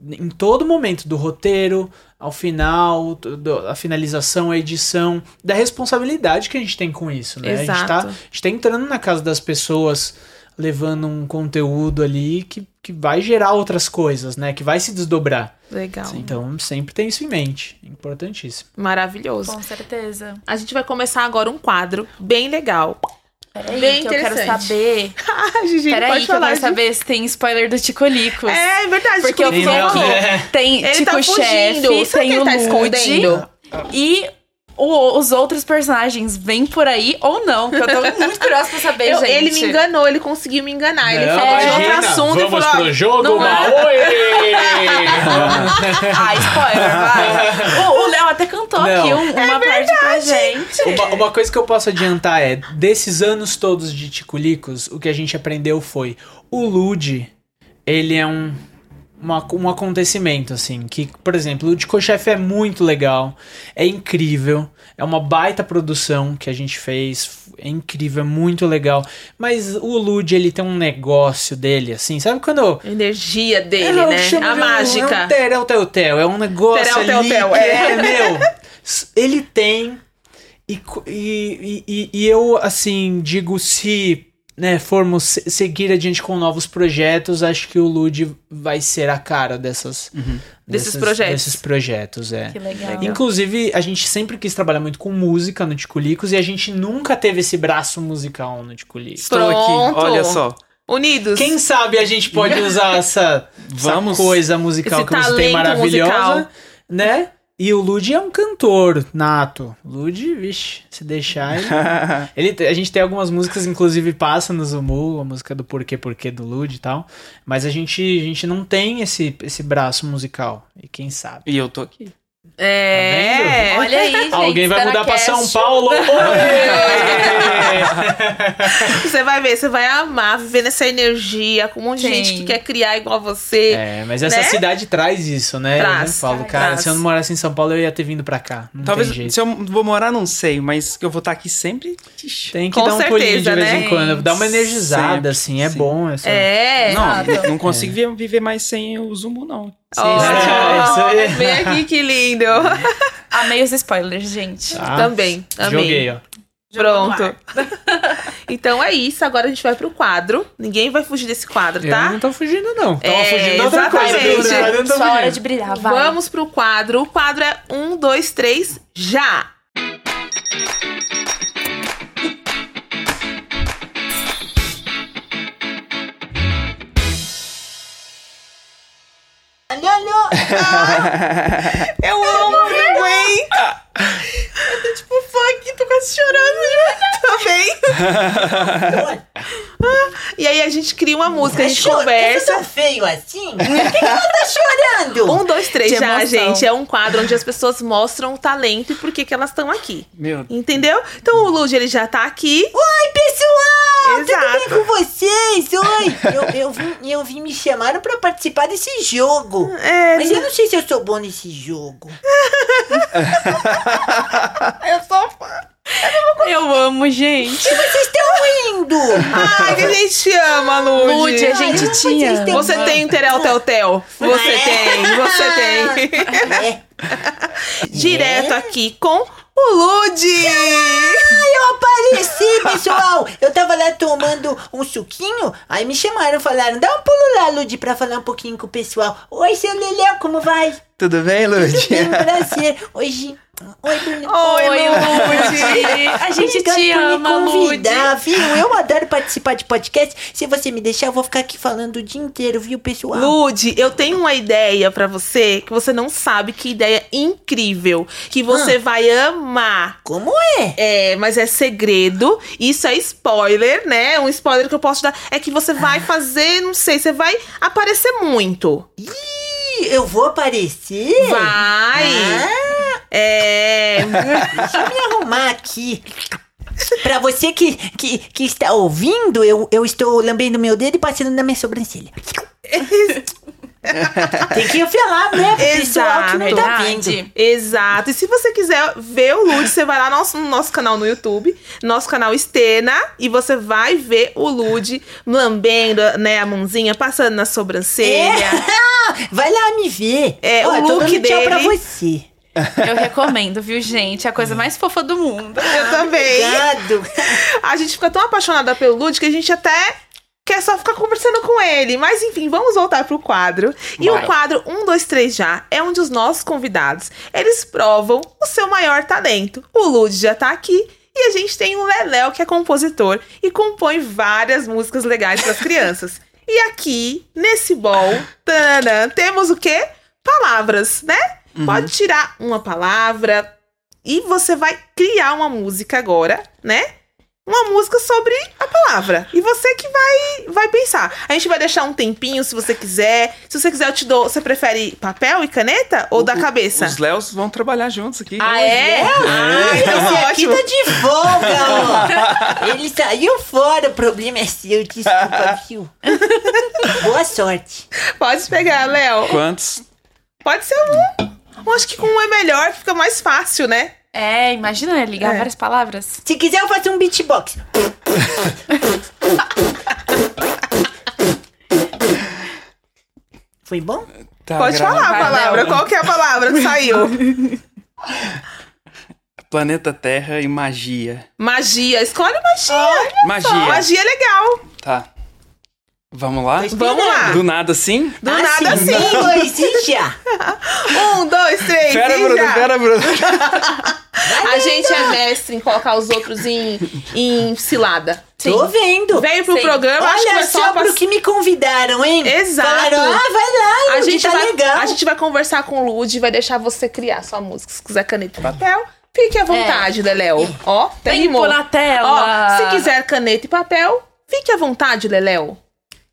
Speaker 2: em todo momento do roteiro, ao final, do- a finalização, a edição, da responsabilidade que a gente tem com isso, né? A gente, tá,
Speaker 1: Exato.
Speaker 2: a gente tá entrando na casa das pessoas, levando um conteúdo ali que, que vai gerar outras coisas, né? Que vai se desdobrar.
Speaker 1: Legal.
Speaker 2: Então, sempre tem isso em mente. Importantíssimo.
Speaker 1: Maravilhoso.
Speaker 4: Com certeza.
Speaker 1: A gente vai começar agora um quadro bem legal.
Speaker 4: Peraí,
Speaker 1: Bem
Speaker 4: que eu quero saber.
Speaker 1: Ah, Gigi,
Speaker 4: Peraí,
Speaker 1: pode
Speaker 4: que eu
Speaker 1: falar.
Speaker 4: quero
Speaker 1: Gigi.
Speaker 4: saber se tem spoiler do Ticolicos.
Speaker 1: É, é verdade.
Speaker 4: Porque eu fiquei
Speaker 1: Lico
Speaker 4: aqui.
Speaker 2: É.
Speaker 4: Tem
Speaker 1: Ele
Speaker 4: Tico
Speaker 1: tá.
Speaker 4: Chefe, tem o
Speaker 1: ele tá
Speaker 4: Lude.
Speaker 1: escondendo?
Speaker 4: E o- os outros personagens vêm por aí ou não? Que eu tô muito curiosa pra saber,
Speaker 1: Eu-
Speaker 4: gente.
Speaker 1: ele me enganou, ele conseguiu me enganar. ele
Speaker 2: Não,
Speaker 1: falou de outro
Speaker 2: imagina.
Speaker 1: assunto e
Speaker 2: Vamos
Speaker 1: falou.
Speaker 2: pro
Speaker 1: ó,
Speaker 2: jogo,
Speaker 1: não é.
Speaker 2: Maui!
Speaker 4: Ah, spoiler, vai. O- O Léo até cantou
Speaker 2: Não.
Speaker 4: aqui um- uma parte pra gente.
Speaker 2: Uma, uma coisa que eu posso adiantar é, desses anos todos de Ticulicos, o que a gente aprendeu foi, o Lud, ele é um, uma- um acontecimento, assim, que, por exemplo, o Ludico Chef é muito legal, é incrível, é uma baita produção que a gente fez, é incrível, é muito legal, mas o Lud, ele tem um negócio dele, assim, sabe quando...
Speaker 1: A energia dele,
Speaker 2: É
Speaker 1: né? A
Speaker 2: de um- É um
Speaker 1: mágica.
Speaker 2: terel tel tel, é um negócio
Speaker 1: Terel,
Speaker 2: ali
Speaker 1: tel, tel,
Speaker 2: que
Speaker 1: é.
Speaker 2: é, meu, ele tem e, e, e, e eu, assim, digo, se né, formos se- seguir adiante com novos projetos, acho que o Lud vai ser a cara dessas,
Speaker 1: Desses
Speaker 2: dessas-
Speaker 1: projetos.
Speaker 2: Desses projetos, é.
Speaker 4: Que legal.
Speaker 2: Inclusive, a gente sempre quis trabalhar muito com música no Ticulicos e a gente nunca teve esse braço musical no Ticulicos.
Speaker 3: Estou
Speaker 1: Pronto.
Speaker 3: aqui, olha só.
Speaker 1: Unidos.
Speaker 2: Quem sabe a gente pode usar essa,
Speaker 3: Vamos.
Speaker 2: essa coisa musical
Speaker 1: Esse
Speaker 2: que você tem maravilhosa,
Speaker 1: musical.
Speaker 2: né? E o Lud é um cantor nato. Lud, vixe, se deixar ele... ele- A gente tem algumas músicas, inclusive passa no Zumu, a música do Porquê Porquê do Lud e tal. Mas a gente, a gente não tem esse, esse braço musical. E quem sabe?
Speaker 3: E eu tô aqui.
Speaker 1: É.
Speaker 4: Olha aí, gente.
Speaker 2: Alguém vai
Speaker 4: tá
Speaker 2: mudar pra. São Paulo.
Speaker 1: Você vai ver, você vai amar viver nessa energia com um monte de gente que quer criar igual você.
Speaker 2: É, mas essa
Speaker 1: Né?
Speaker 2: cidade traz isso, né?
Speaker 1: Traz,
Speaker 2: eu falo,
Speaker 1: traz.
Speaker 2: cara, se eu não morasse em São Paulo, eu ia ter vindo pra cá. Não
Speaker 3: Talvez,
Speaker 2: tem jeito.
Speaker 3: se eu vou morar, não sei, mas que eu vou estar aqui sempre.
Speaker 2: Tem que
Speaker 1: Com
Speaker 2: dar um pulinho de
Speaker 1: certeza,
Speaker 2: vez
Speaker 1: né?
Speaker 2: em quando. Dá uma energizada,
Speaker 3: Sempre,
Speaker 2: assim, é
Speaker 3: sim.
Speaker 2: bom. Essa...
Speaker 1: É.
Speaker 3: Não, não consigo vi- viver mais sem o Zumo, não.
Speaker 1: Ó,
Speaker 2: É, isso aí.
Speaker 1: Vem aqui, que lindo.
Speaker 4: Amei os spoilers, gente.
Speaker 2: Tá?
Speaker 1: Também, amei.
Speaker 2: Joguei, ó.
Speaker 1: Pronto. então é isso, agora a gente vai pro quadro. Ninguém vai fugir desse quadro,
Speaker 2: Eu
Speaker 1: tá?
Speaker 2: não tô fugindo, não. Tava
Speaker 1: É,
Speaker 2: fugindo outra coisa.
Speaker 1: exatamente.
Speaker 2: eu tô
Speaker 4: Sua hora de brilhar, vai.
Speaker 1: Vamos pro quadro. O quadro é um, dois, três, já! Eu amo, não aguento! Eu tô tipo funk, tô quase chorando também. E aí a gente cria uma música, a gente
Speaker 5: Cho-
Speaker 1: conversa.
Speaker 5: É tão feio assim? Por que, que ela tá chorando?
Speaker 1: Um, dois, três,
Speaker 4: De
Speaker 1: já,
Speaker 4: emoção.
Speaker 1: gente. É um quadro onde as pessoas mostram o talento e por que que elas estão aqui.
Speaker 3: Meu
Speaker 1: Entendeu? Então o Lud, ele já tá aqui.
Speaker 5: Oi, pessoal!
Speaker 1: Exato.
Speaker 5: Tudo bem com vocês? Oi! Eu, eu, vim, eu vim me chamaram pra participar desse jogo.
Speaker 1: É,
Speaker 5: Mas eu não sei se eu sou bom nesse jogo.
Speaker 1: eu sou fã.
Speaker 4: Eu amo, gente.
Speaker 5: Vocês estão rindo!
Speaker 1: Ai, que a gente ama, Lud.
Speaker 4: Lud, a gente
Speaker 5: Ai, têm-
Speaker 1: Você tem um Terel Tel Tel. Você
Speaker 5: É.
Speaker 1: tem, você tem.
Speaker 5: É.
Speaker 1: Direto aqui com o Lud.
Speaker 5: Eu apareci, pessoal! Eu tava lá tomando um suquinho, aí me chamaram, falaram, dá um pulo lá, Lud, pra falar um pouquinho com o pessoal. Oi, seu Leléo, como vai?
Speaker 3: Tudo bem, Lud?
Speaker 5: Tem um prazer. Hoje. Oi, Bruno.
Speaker 1: Oi,
Speaker 4: Oi, Lud. A gente
Speaker 5: Obrigado
Speaker 4: te ama,
Speaker 5: me convidar, viu? Eu adoro participar de podcast. Se você me deixar, eu vou ficar aqui falando o dia inteiro, viu, pessoal?
Speaker 1: Lud, eu tenho uma ideia pra você que você não sabe que ideia incrível que você vai amar.
Speaker 5: Como é?
Speaker 1: É, mas é segredo. Isso é spoiler, né? Um spoiler que eu posso dar é que você vai fazer, não sei, você vai aparecer muito.
Speaker 5: Ih, eu vou aparecer?
Speaker 1: Vai.
Speaker 5: Ah,
Speaker 1: É.
Speaker 5: deixa eu me arrumar aqui. Pra você que, que, que está ouvindo, eu, eu estou lambendo meu dedo e passando na minha sobrancelha. Tem que falar, né? Pro pessoal que não tá.
Speaker 4: Verdade.
Speaker 1: Exato. E se você quiser ver o Lud, você vai lá no nosso, no nosso canal no YouTube, nosso canal Estena, e você vai ver o Lud lambendo, né, a mãozinha, passando na sobrancelha.
Speaker 5: Vai lá me ver.
Speaker 1: É,
Speaker 5: Ó,
Speaker 1: o look
Speaker 5: dando tchau pra
Speaker 1: dele-
Speaker 5: você.
Speaker 4: Eu recomendo, viu, gente? É a coisa mais fofa do mundo.
Speaker 1: Eu também.
Speaker 5: Obrigado.
Speaker 1: A gente fica tão apaixonada pelo Lud que a gente até quer só ficar conversando com ele. Mas enfim, vamos voltar pro quadro. E
Speaker 4: Vai.
Speaker 1: o quadro 1, 2, 3 já é onde os nossos convidados, eles provam o seu maior talento. O Lud já tá aqui. E a gente tem o Leléo, que é compositor e compõe várias músicas legais para as crianças. E aqui, nesse bol, tananã, temos o quê? Palavras, né? Pode tirar uma palavra, E você vai criar uma música agora, né? Uma música sobre a palavra. E você que vai, vai pensar. A gente vai deixar um tempinho se você quiser. Se você quiser, eu te dou. Você prefere papel e caneta ou da
Speaker 3: O-
Speaker 1: cabeça?
Speaker 3: Os Léos vão trabalhar juntos aqui.
Speaker 1: Ah, é? Ah, então
Speaker 5: Esse aqui
Speaker 1: ótimo.
Speaker 5: tá de folga, ó. Ele saiu fora, o problema é seu, desculpa, viu? Boa sorte.
Speaker 1: Pode pegar, Léo.
Speaker 3: Quantos?
Speaker 1: Pode ser um. Eu acho que com um é melhor, que fica mais fácil, né?
Speaker 4: É, imagina, né? Ligar
Speaker 1: É.
Speaker 4: várias palavras.
Speaker 5: Se quiser, eu faço um beatbox. Foi bom?
Speaker 3: Tá
Speaker 1: Pode
Speaker 3: gravando.
Speaker 1: falar a palavra. Qual que é a palavra que saiu?
Speaker 3: Planeta Terra e magia.
Speaker 1: magia. Escolhe magia.
Speaker 3: Magia.
Speaker 1: Magia é legal.
Speaker 3: Tá. Vamos lá?
Speaker 1: Vamos lá.
Speaker 3: Do nada assim?
Speaker 1: Do
Speaker 5: Ah,
Speaker 1: nada
Speaker 5: sim. Um, dois e já.
Speaker 1: Um, dois, três.
Speaker 3: Pera,
Speaker 1: e
Speaker 3: Bruno,
Speaker 1: já.
Speaker 3: pera, Bruno.
Speaker 1: A gente é mestre em colocar os outros em, em cilada.
Speaker 5: Tô vendo.
Speaker 1: Veio pro
Speaker 4: Sim.
Speaker 1: programa, acho que
Speaker 5: Olha só
Speaker 1: só
Speaker 5: pro que me convidaram, hein?
Speaker 1: Exato.
Speaker 5: Falaram, ah, vai lá,
Speaker 1: A gente,
Speaker 5: tá
Speaker 1: vai,
Speaker 5: legal.
Speaker 1: a gente vai conversar com o Lud e vai deixar você criar sua música. Se quiser caneta e papel, fique à vontade, Leléo. Ó,
Speaker 4: Tem pôr na tela.
Speaker 1: Ó, se quiser caneta e papel, fique à vontade, Leléo.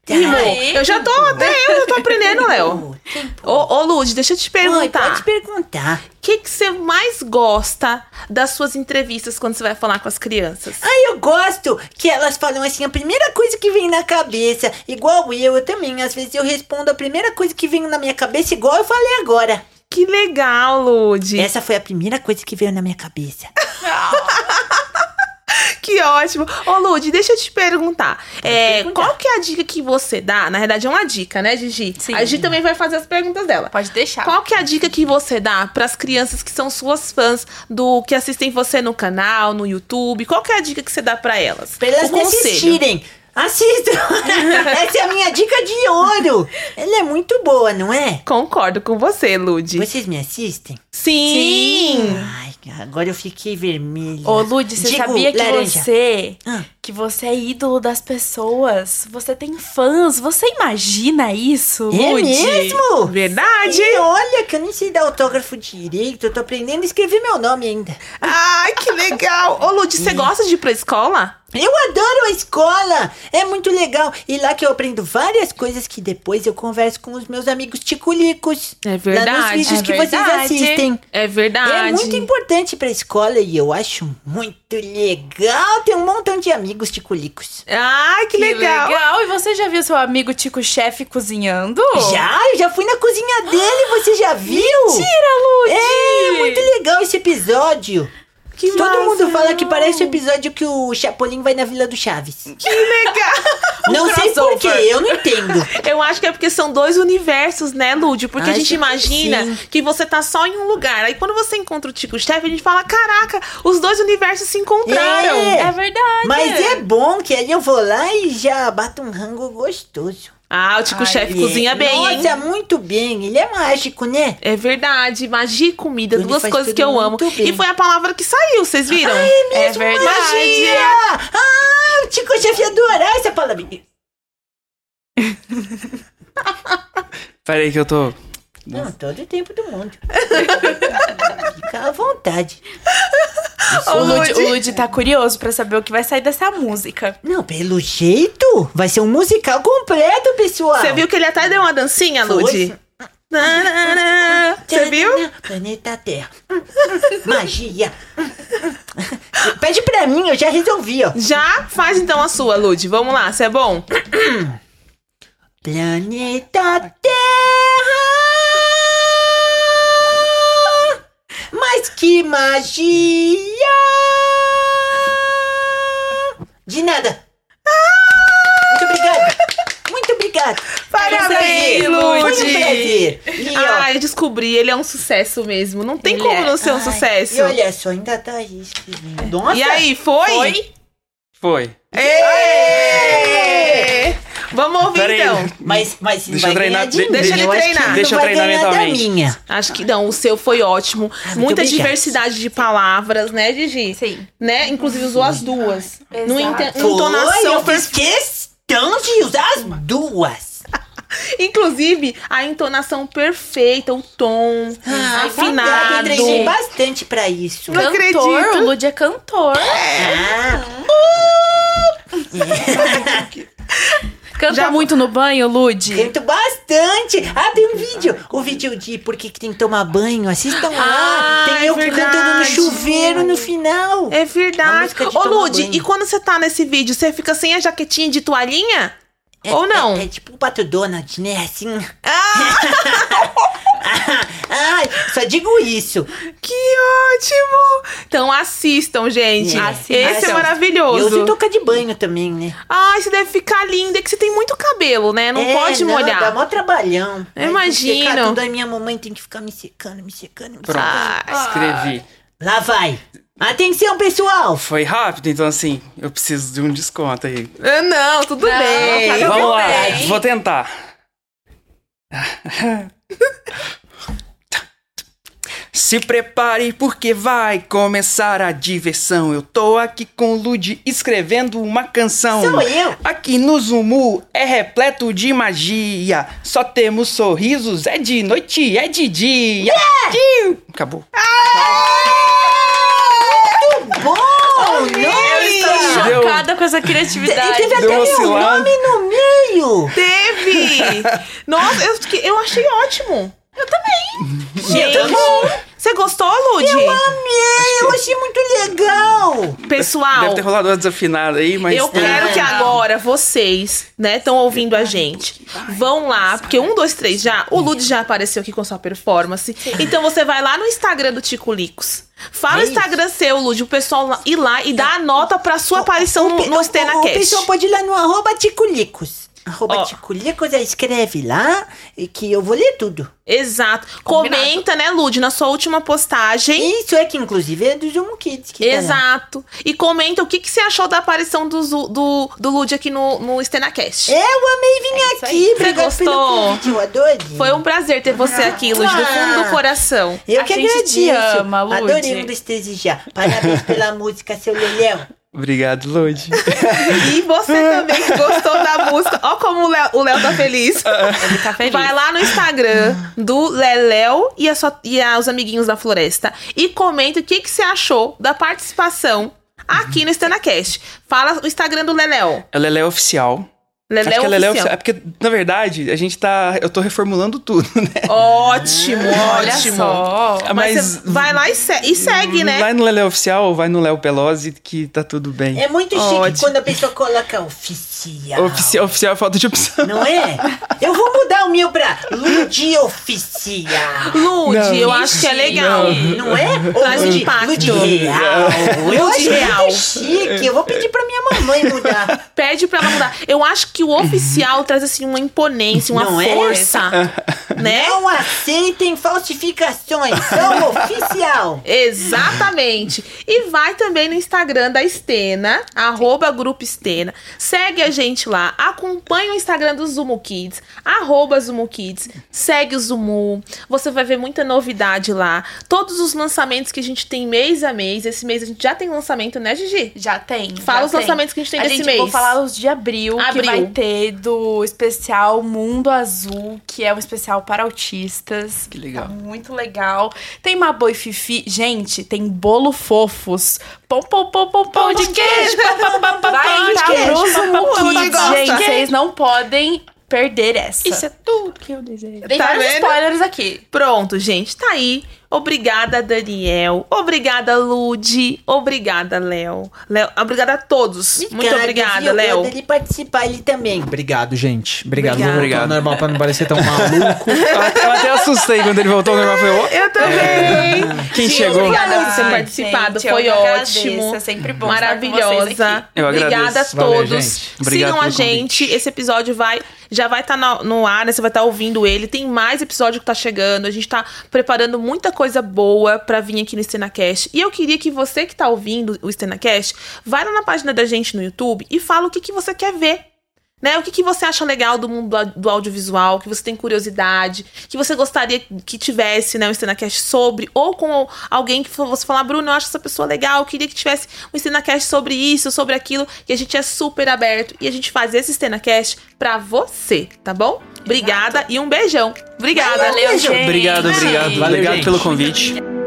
Speaker 4: Aí,
Speaker 1: Eu já tô, até eu já tô aprendendo, Léo. Ô, ô Lud, deixa eu te
Speaker 5: Oi,
Speaker 1: perguntar.
Speaker 5: pode perguntar.
Speaker 1: O que, que você mais gosta das suas entrevistas quando você vai falar com as crianças?
Speaker 5: Ah, eu gosto que elas falam assim a primeira coisa que vem na cabeça. Igual eu, eu também. Às vezes eu respondo a primeira coisa que vem na minha cabeça, igual eu falei agora.
Speaker 1: Que legal, Lud.
Speaker 5: Essa foi a primeira coisa que veio na minha cabeça.
Speaker 1: Que ótimo. Ô, Lud, deixa eu te perguntar. É, qual que é a dica que você dá? Na verdade, é uma dica, né, Gigi?
Speaker 4: Sim.
Speaker 1: A Gigi também vai fazer as perguntas dela.
Speaker 4: Pode deixar.
Speaker 1: Qual que é a dica que você dá para as crianças que são suas fãs, do que assistem você no canal, no YouTube? Qual que é a dica que você dá para elas?
Speaker 5: Pra elas
Speaker 1: o
Speaker 5: assistirem. Assistam! Essa é a minha dica de ouro. Ela é muito boa, não é?
Speaker 1: Concordo com você, Lud.
Speaker 5: Vocês me assistem?
Speaker 1: Sim.
Speaker 5: Ai, agora eu fiquei vermelha.
Speaker 4: Ô, Lud, você
Speaker 5: Digo
Speaker 4: sabia que
Speaker 5: laranja.
Speaker 4: você.
Speaker 5: Ah.
Speaker 4: Que você é ídolo das pessoas? Você tem fãs? Você imagina isso,
Speaker 5: É mesmo?
Speaker 1: Verdade.
Speaker 5: E olha que eu nem sei dar autógrafo direito, eu tô aprendendo a escrever meu nome ainda.
Speaker 1: Ai, que legal. Ô, Lud, você gosta de ir pra escola?
Speaker 5: Eu adoro a escola! É muito legal. E lá que eu aprendo várias coisas que depois eu converso com os meus amigos ticulicos.
Speaker 1: É
Speaker 5: Lá nos
Speaker 1: verdade.
Speaker 5: vídeos
Speaker 4: é
Speaker 5: que vocês
Speaker 4: verdade.
Speaker 5: assistem.
Speaker 1: É verdade.
Speaker 5: É muito importante pra escola e eu acho muito legal ter um montão de amigos ticulicos.
Speaker 1: Ai, que,
Speaker 4: Que
Speaker 1: legal.
Speaker 4: legal. E você já viu seu amigo Tico Chefe cozinhando?
Speaker 5: Já? Eu já fui na cozinha dele, você já viu?
Speaker 4: Mentira, Lud!
Speaker 5: É, muito legal esse episódio.
Speaker 1: Que
Speaker 5: Todo
Speaker 1: massa.
Speaker 5: mundo fala que parece o episódio que o Chapolin vai na Vila do Chaves.
Speaker 1: Que legal.
Speaker 5: não sei
Speaker 1: crossover.
Speaker 5: porquê, eu não entendo.
Speaker 1: Eu acho que é porque são dois universos, né, Lúdio? Porque a
Speaker 5: Acho
Speaker 1: gente
Speaker 5: que
Speaker 1: imagina
Speaker 5: sim.
Speaker 1: que você tá só em um lugar. Aí quando você encontra o Tico Chefe, a gente fala: caraca, os dois universos se encontraram.
Speaker 5: É.
Speaker 4: É verdade.
Speaker 5: Mas é bom que aí eu vou lá e já bato um rango gostoso.
Speaker 1: Ah, o Tico
Speaker 4: Ai,
Speaker 1: Chefe
Speaker 5: E
Speaker 1: cozinha
Speaker 5: é-
Speaker 1: bem, hein?
Speaker 5: Nossa, muito bem. Ele é mágico, né?
Speaker 1: É verdade, magia e comida,
Speaker 5: Ele
Speaker 1: duas
Speaker 5: faz
Speaker 1: coisas
Speaker 5: tudo
Speaker 1: que eu amo.
Speaker 5: muito bem.
Speaker 1: E foi a palavra que saiu, vocês viram?
Speaker 4: É verdade.
Speaker 5: Magia! Ah, o Tico Chefe ia adorar essa palavra.
Speaker 3: Pera aí que eu tô...
Speaker 5: Não, todo o tempo do mundo. Fica à vontade.
Speaker 4: O Lud, o Lud tá curioso pra saber o que vai sair dessa música.
Speaker 5: Não, pelo jeito, vai ser um musical completo, pessoal.
Speaker 1: Você viu que ele até deu uma dancinha,
Speaker 5: Foi.
Speaker 1: Lud? Você viu?
Speaker 5: Planeta Terra. Magia. Pede pra mim, eu já resolvi, ó.
Speaker 1: Já faz então a sua, Lud. Vamos lá, você é bom?
Speaker 5: Planeta Terra. Mas que magia! De nada. Muito obrigado. Muito obrigado.
Speaker 1: Parabéns,
Speaker 5: Foi um um. E, ó,
Speaker 1: Ai, descobri, ele é um sucesso mesmo. Não tem
Speaker 4: Ele
Speaker 1: como
Speaker 4: é.
Speaker 1: não ser um
Speaker 5: ai,
Speaker 1: sucesso.
Speaker 5: E olha só, ainda tá aí escrevendo. Nossa.
Speaker 1: E aí, foi?
Speaker 4: Foi?
Speaker 3: Foi.
Speaker 1: Êêêê! Vamos ouvir
Speaker 3: Pera aí.
Speaker 1: então.
Speaker 5: Mas, mas
Speaker 3: Deixa
Speaker 5: vai
Speaker 3: eu treinar-
Speaker 5: de
Speaker 1: deixa ele treinar.
Speaker 5: não
Speaker 3: Deixa eu treinar mentalmente.
Speaker 5: minha.
Speaker 1: Acho que não, o seu foi ótimo.
Speaker 5: Ah,
Speaker 1: Muita diversidade de palavras, né, Gigi?
Speaker 4: Sim.
Speaker 1: Né? Inclusive usou as duas. No
Speaker 4: Exato.
Speaker 1: inte-
Speaker 5: Foi,
Speaker 1: entonação
Speaker 5: eu fiz questão de usar as duas.
Speaker 1: Inclusive, a entonação perfeita, o tom,
Speaker 5: Ah,
Speaker 1: afinado.
Speaker 5: Eu treinei bastante pra isso.
Speaker 1: Não
Speaker 4: cantor,
Speaker 1: acredito.
Speaker 4: o Lud é cantor.
Speaker 5: Ah,
Speaker 4: Canta
Speaker 1: Já-
Speaker 4: muito no banho, Lud?
Speaker 5: canto bastante. Ah, tem um vídeo. O vídeo de por que que tem que tomar banho. Assistam lá.
Speaker 1: Ah,
Speaker 5: tem
Speaker 1: é
Speaker 5: eu cantando no
Speaker 1: verdade.
Speaker 5: chuveiro no final.
Speaker 1: É verdade.
Speaker 5: de
Speaker 1: Ô, Lud,
Speaker 5: banho.
Speaker 1: e quando você tá nesse vídeo, você fica sem a jaquetinha de toalhinha?
Speaker 5: É-
Speaker 1: Ou não?
Speaker 5: É, é tipo o Pato Donald, né? Assim. Ai, só digo isso.
Speaker 1: Que ótimo! Então assistam, gente.
Speaker 4: Assistam.
Speaker 1: Esse é maravilhoso.
Speaker 5: Eu uso touca de banho também, né?
Speaker 1: Ai, você deve ficar linda, é que você tem muito cabelo, né? Não
Speaker 5: É,
Speaker 1: pode
Speaker 5: não,
Speaker 1: molhar.
Speaker 5: Dá mó trabalhão.
Speaker 1: Imagino.
Speaker 5: Tudo, aí minha mamãe tem que ficar me secando, me secando, me secando.
Speaker 1: Ah,
Speaker 3: Escrevi.
Speaker 5: Lá vai. Atenção, pessoal.
Speaker 3: Foi rápido, então assim, eu preciso de um desconto aí.
Speaker 1: ah, não, tudo
Speaker 4: Não,
Speaker 1: bem.
Speaker 4: tá
Speaker 3: Vamos lá,
Speaker 4: bem.
Speaker 3: vou tentar. Se prepare porque vai começar a diversão. Eu tô aqui com o Lud escrevendo uma canção.
Speaker 5: Sou eu.
Speaker 3: Aqui no Zumu é repleto de magia. Só temos sorrisos, é de noite, é de dia. Tchiu! Acabou.
Speaker 5: Bom,
Speaker 4: Eu estou
Speaker 3: Deu-
Speaker 4: chocada com essa criatividade.
Speaker 5: Teve
Speaker 3: Deu
Speaker 5: até
Speaker 3: oscilada.
Speaker 5: nome no meio.
Speaker 1: Teve! Nossa, eu, fiquei- eu achei ótimo. Eu também. Gente, você gostou, Lud?
Speaker 5: Eu amei, eu achei muito legal.
Speaker 1: Pessoal,
Speaker 3: Deve ter rolado uma desafinada aí, mas.
Speaker 1: eu quero que agora vocês, né, estão ouvindo a gente, vão lá, porque um, dois, três já, o Lud já apareceu aqui com sua performance. Então você vai lá no Instagram do Tico Licos. Fala o
Speaker 5: isso.
Speaker 1: Instagram seu, Lud, o pessoal ir lá e dar a nota pra sua aparição no,
Speaker 5: pe-
Speaker 1: no
Speaker 5: o, pessoal pode ir lá no arroba ticulicos. Arroba aí escreve lá e que eu vou ler tudo.
Speaker 1: Exato.
Speaker 4: Combinado.
Speaker 1: Comenta, né, Lud, na sua última postagem.
Speaker 5: Isso é que inclusive é do Zoom Kids. Que tá.
Speaker 1: Exato. E comenta o que, que você achou da aparição do, do, do Lud aqui no, no StenaCast.
Speaker 5: Eu amei vir
Speaker 4: É
Speaker 5: aqui. Obrigado
Speaker 1: Você
Speaker 5: pelo
Speaker 1: gostou?
Speaker 5: convite, eu adorei.
Speaker 1: Foi um prazer ter você aqui, Lud, do fundo do coração.
Speaker 5: Eu
Speaker 4: A
Speaker 5: que
Speaker 4: gente
Speaker 5: agradeço.
Speaker 4: ama, Lud.
Speaker 5: Adorei um desejar. Parabéns pela música, seu Leléu.
Speaker 3: Obrigado, Lud.
Speaker 1: E você também que gostou da música. Ó como o Léo, tá feliz.
Speaker 4: Ele tá feliz.
Speaker 1: Vai lá no Instagram do Leléu e, a sua, e a- os amiguinhos da floresta e comenta o que, que você achou da participação aqui no StenaCast. Fala o Instagram do Leléu.
Speaker 3: É Lelé Oficial.
Speaker 1: Leléu
Speaker 3: Acho que é Lelé
Speaker 1: Oficial.
Speaker 3: Oficial. É porque, na verdade, a gente tá. Eu tô reformulando tudo, né?
Speaker 1: Ótimo,
Speaker 4: Olha
Speaker 1: ótimo.
Speaker 4: só.
Speaker 1: Mas,
Speaker 3: Mas-
Speaker 1: vai lá e, se- e segue, né?
Speaker 3: Vai no Lelé Oficial ou vai no Léo Pelosi que tá tudo bem.
Speaker 5: É muito chique
Speaker 1: Ótimo.
Speaker 5: quando a pessoa coloca oficial.
Speaker 3: Oficial, oficial é falta de opção.
Speaker 5: Não é? Eu vou mudar o meu pra Ludi Oficial.
Speaker 1: Lude,
Speaker 3: Não.
Speaker 1: eu acho que é legal.
Speaker 5: Não é? Ou
Speaker 1: Traz
Speaker 5: Ludi,
Speaker 1: impacto.
Speaker 5: Ludi Real. Eu acho
Speaker 1: Real.
Speaker 5: muito chique. Eu vou pedir pra minha mamãe mudar.
Speaker 1: Pede pra ela mudar. Eu acho que o oficial traz assim uma imponência, uma
Speaker 5: Não é?
Speaker 1: força, né?
Speaker 5: Não aceitem falsificações. Sou oficial.
Speaker 1: Exatamente. E vai também no Instagram da Estena, arroba Grupo Estena. Segue a gente lá. Acompanha o Instagram do Zumo Kids, arroba Zumo Kids. Segue o Zumu. Você vai ver muita novidade lá. Todos os lançamentos que a gente tem mês a mês. Esse mês a gente já tem lançamento, né, Gigi?
Speaker 4: Já tem.
Speaker 1: Fala
Speaker 4: já
Speaker 1: os
Speaker 4: tem.
Speaker 1: lançamentos que a gente tem
Speaker 4: a
Speaker 1: desse
Speaker 4: gente,
Speaker 1: mês.
Speaker 4: Vou falar os de abril,
Speaker 1: Abril.
Speaker 4: que vai ter do especial Mundo Azul, que é um especial para autistas.
Speaker 3: Que legal.
Speaker 4: Tá muito legal. Tem Maboi e Fifi. Gente, tem bolo fofos. Pão, pão, pão, pão, pão de queijo. Vai entrar Kids,
Speaker 1: gosta.
Speaker 4: gente. Vocês não podem perder essa.
Speaker 1: Isso é tudo que eu desejo.
Speaker 4: Tem
Speaker 1: Tá
Speaker 4: vários
Speaker 1: vendo?
Speaker 4: spoilers aqui.
Speaker 1: Pronto, gente, tá aí. Obrigada, Daniel. Obrigada, Lude. Obrigada, Léo. Léo. Obrigada a todos. Muito
Speaker 5: Cara,
Speaker 1: obrigada? Léo.
Speaker 5: Ele participar ele também.
Speaker 2: Obrigado, gente. Obrigado.
Speaker 1: Obrigado.
Speaker 2: Ao normal pra não parecer tão maluco.
Speaker 3: Eu até, assustei quando ele voltou ao normal. Falei, "Ó,
Speaker 1: Eu também.
Speaker 3: Quem
Speaker 1: Sim,
Speaker 3: chegou?
Speaker 1: Obrigada por ter participado.
Speaker 4: gente,
Speaker 1: Foi ótimo.
Speaker 4: É sempre bom estar com vocês
Speaker 1: Maravilhosa.
Speaker 4: aqui.
Speaker 3: Eu
Speaker 1: Obrigada a
Speaker 3: agradeço.
Speaker 2: Valeu,
Speaker 1: todos.
Speaker 2: gente.
Speaker 3: Obrigado
Speaker 1: Sigam a gente. Esse episódio vai já vai estar no, no ar, né? Você vai estar ouvindo ele. Tem mais episódio que tá chegando. A gente tá preparando muita coisa boa pra vir aqui no StenaCast. E eu queria que você que tá ouvindo o StenaCast, vai lá na página da gente no YouTube e fala o que, que você quer ver. Né? O que, que você acha legal do mundo do, audiovisual, que você tem curiosidade, que você gostaria que tivesse, né, um StenaCast sobre, ou com alguém que você falar, Bruno, eu acho essa pessoa legal, eu queria que tivesse um StenaCast sobre isso, sobre aquilo, que a gente é super aberto e a gente faz esse StenaCast pra você, tá bom? Obrigada e um beijão. Obrigada.
Speaker 4: Valeu, gente.
Speaker 3: Obrigado, obrigado.
Speaker 2: Valeu,
Speaker 3: obrigado
Speaker 2: gente.
Speaker 3: pelo convite.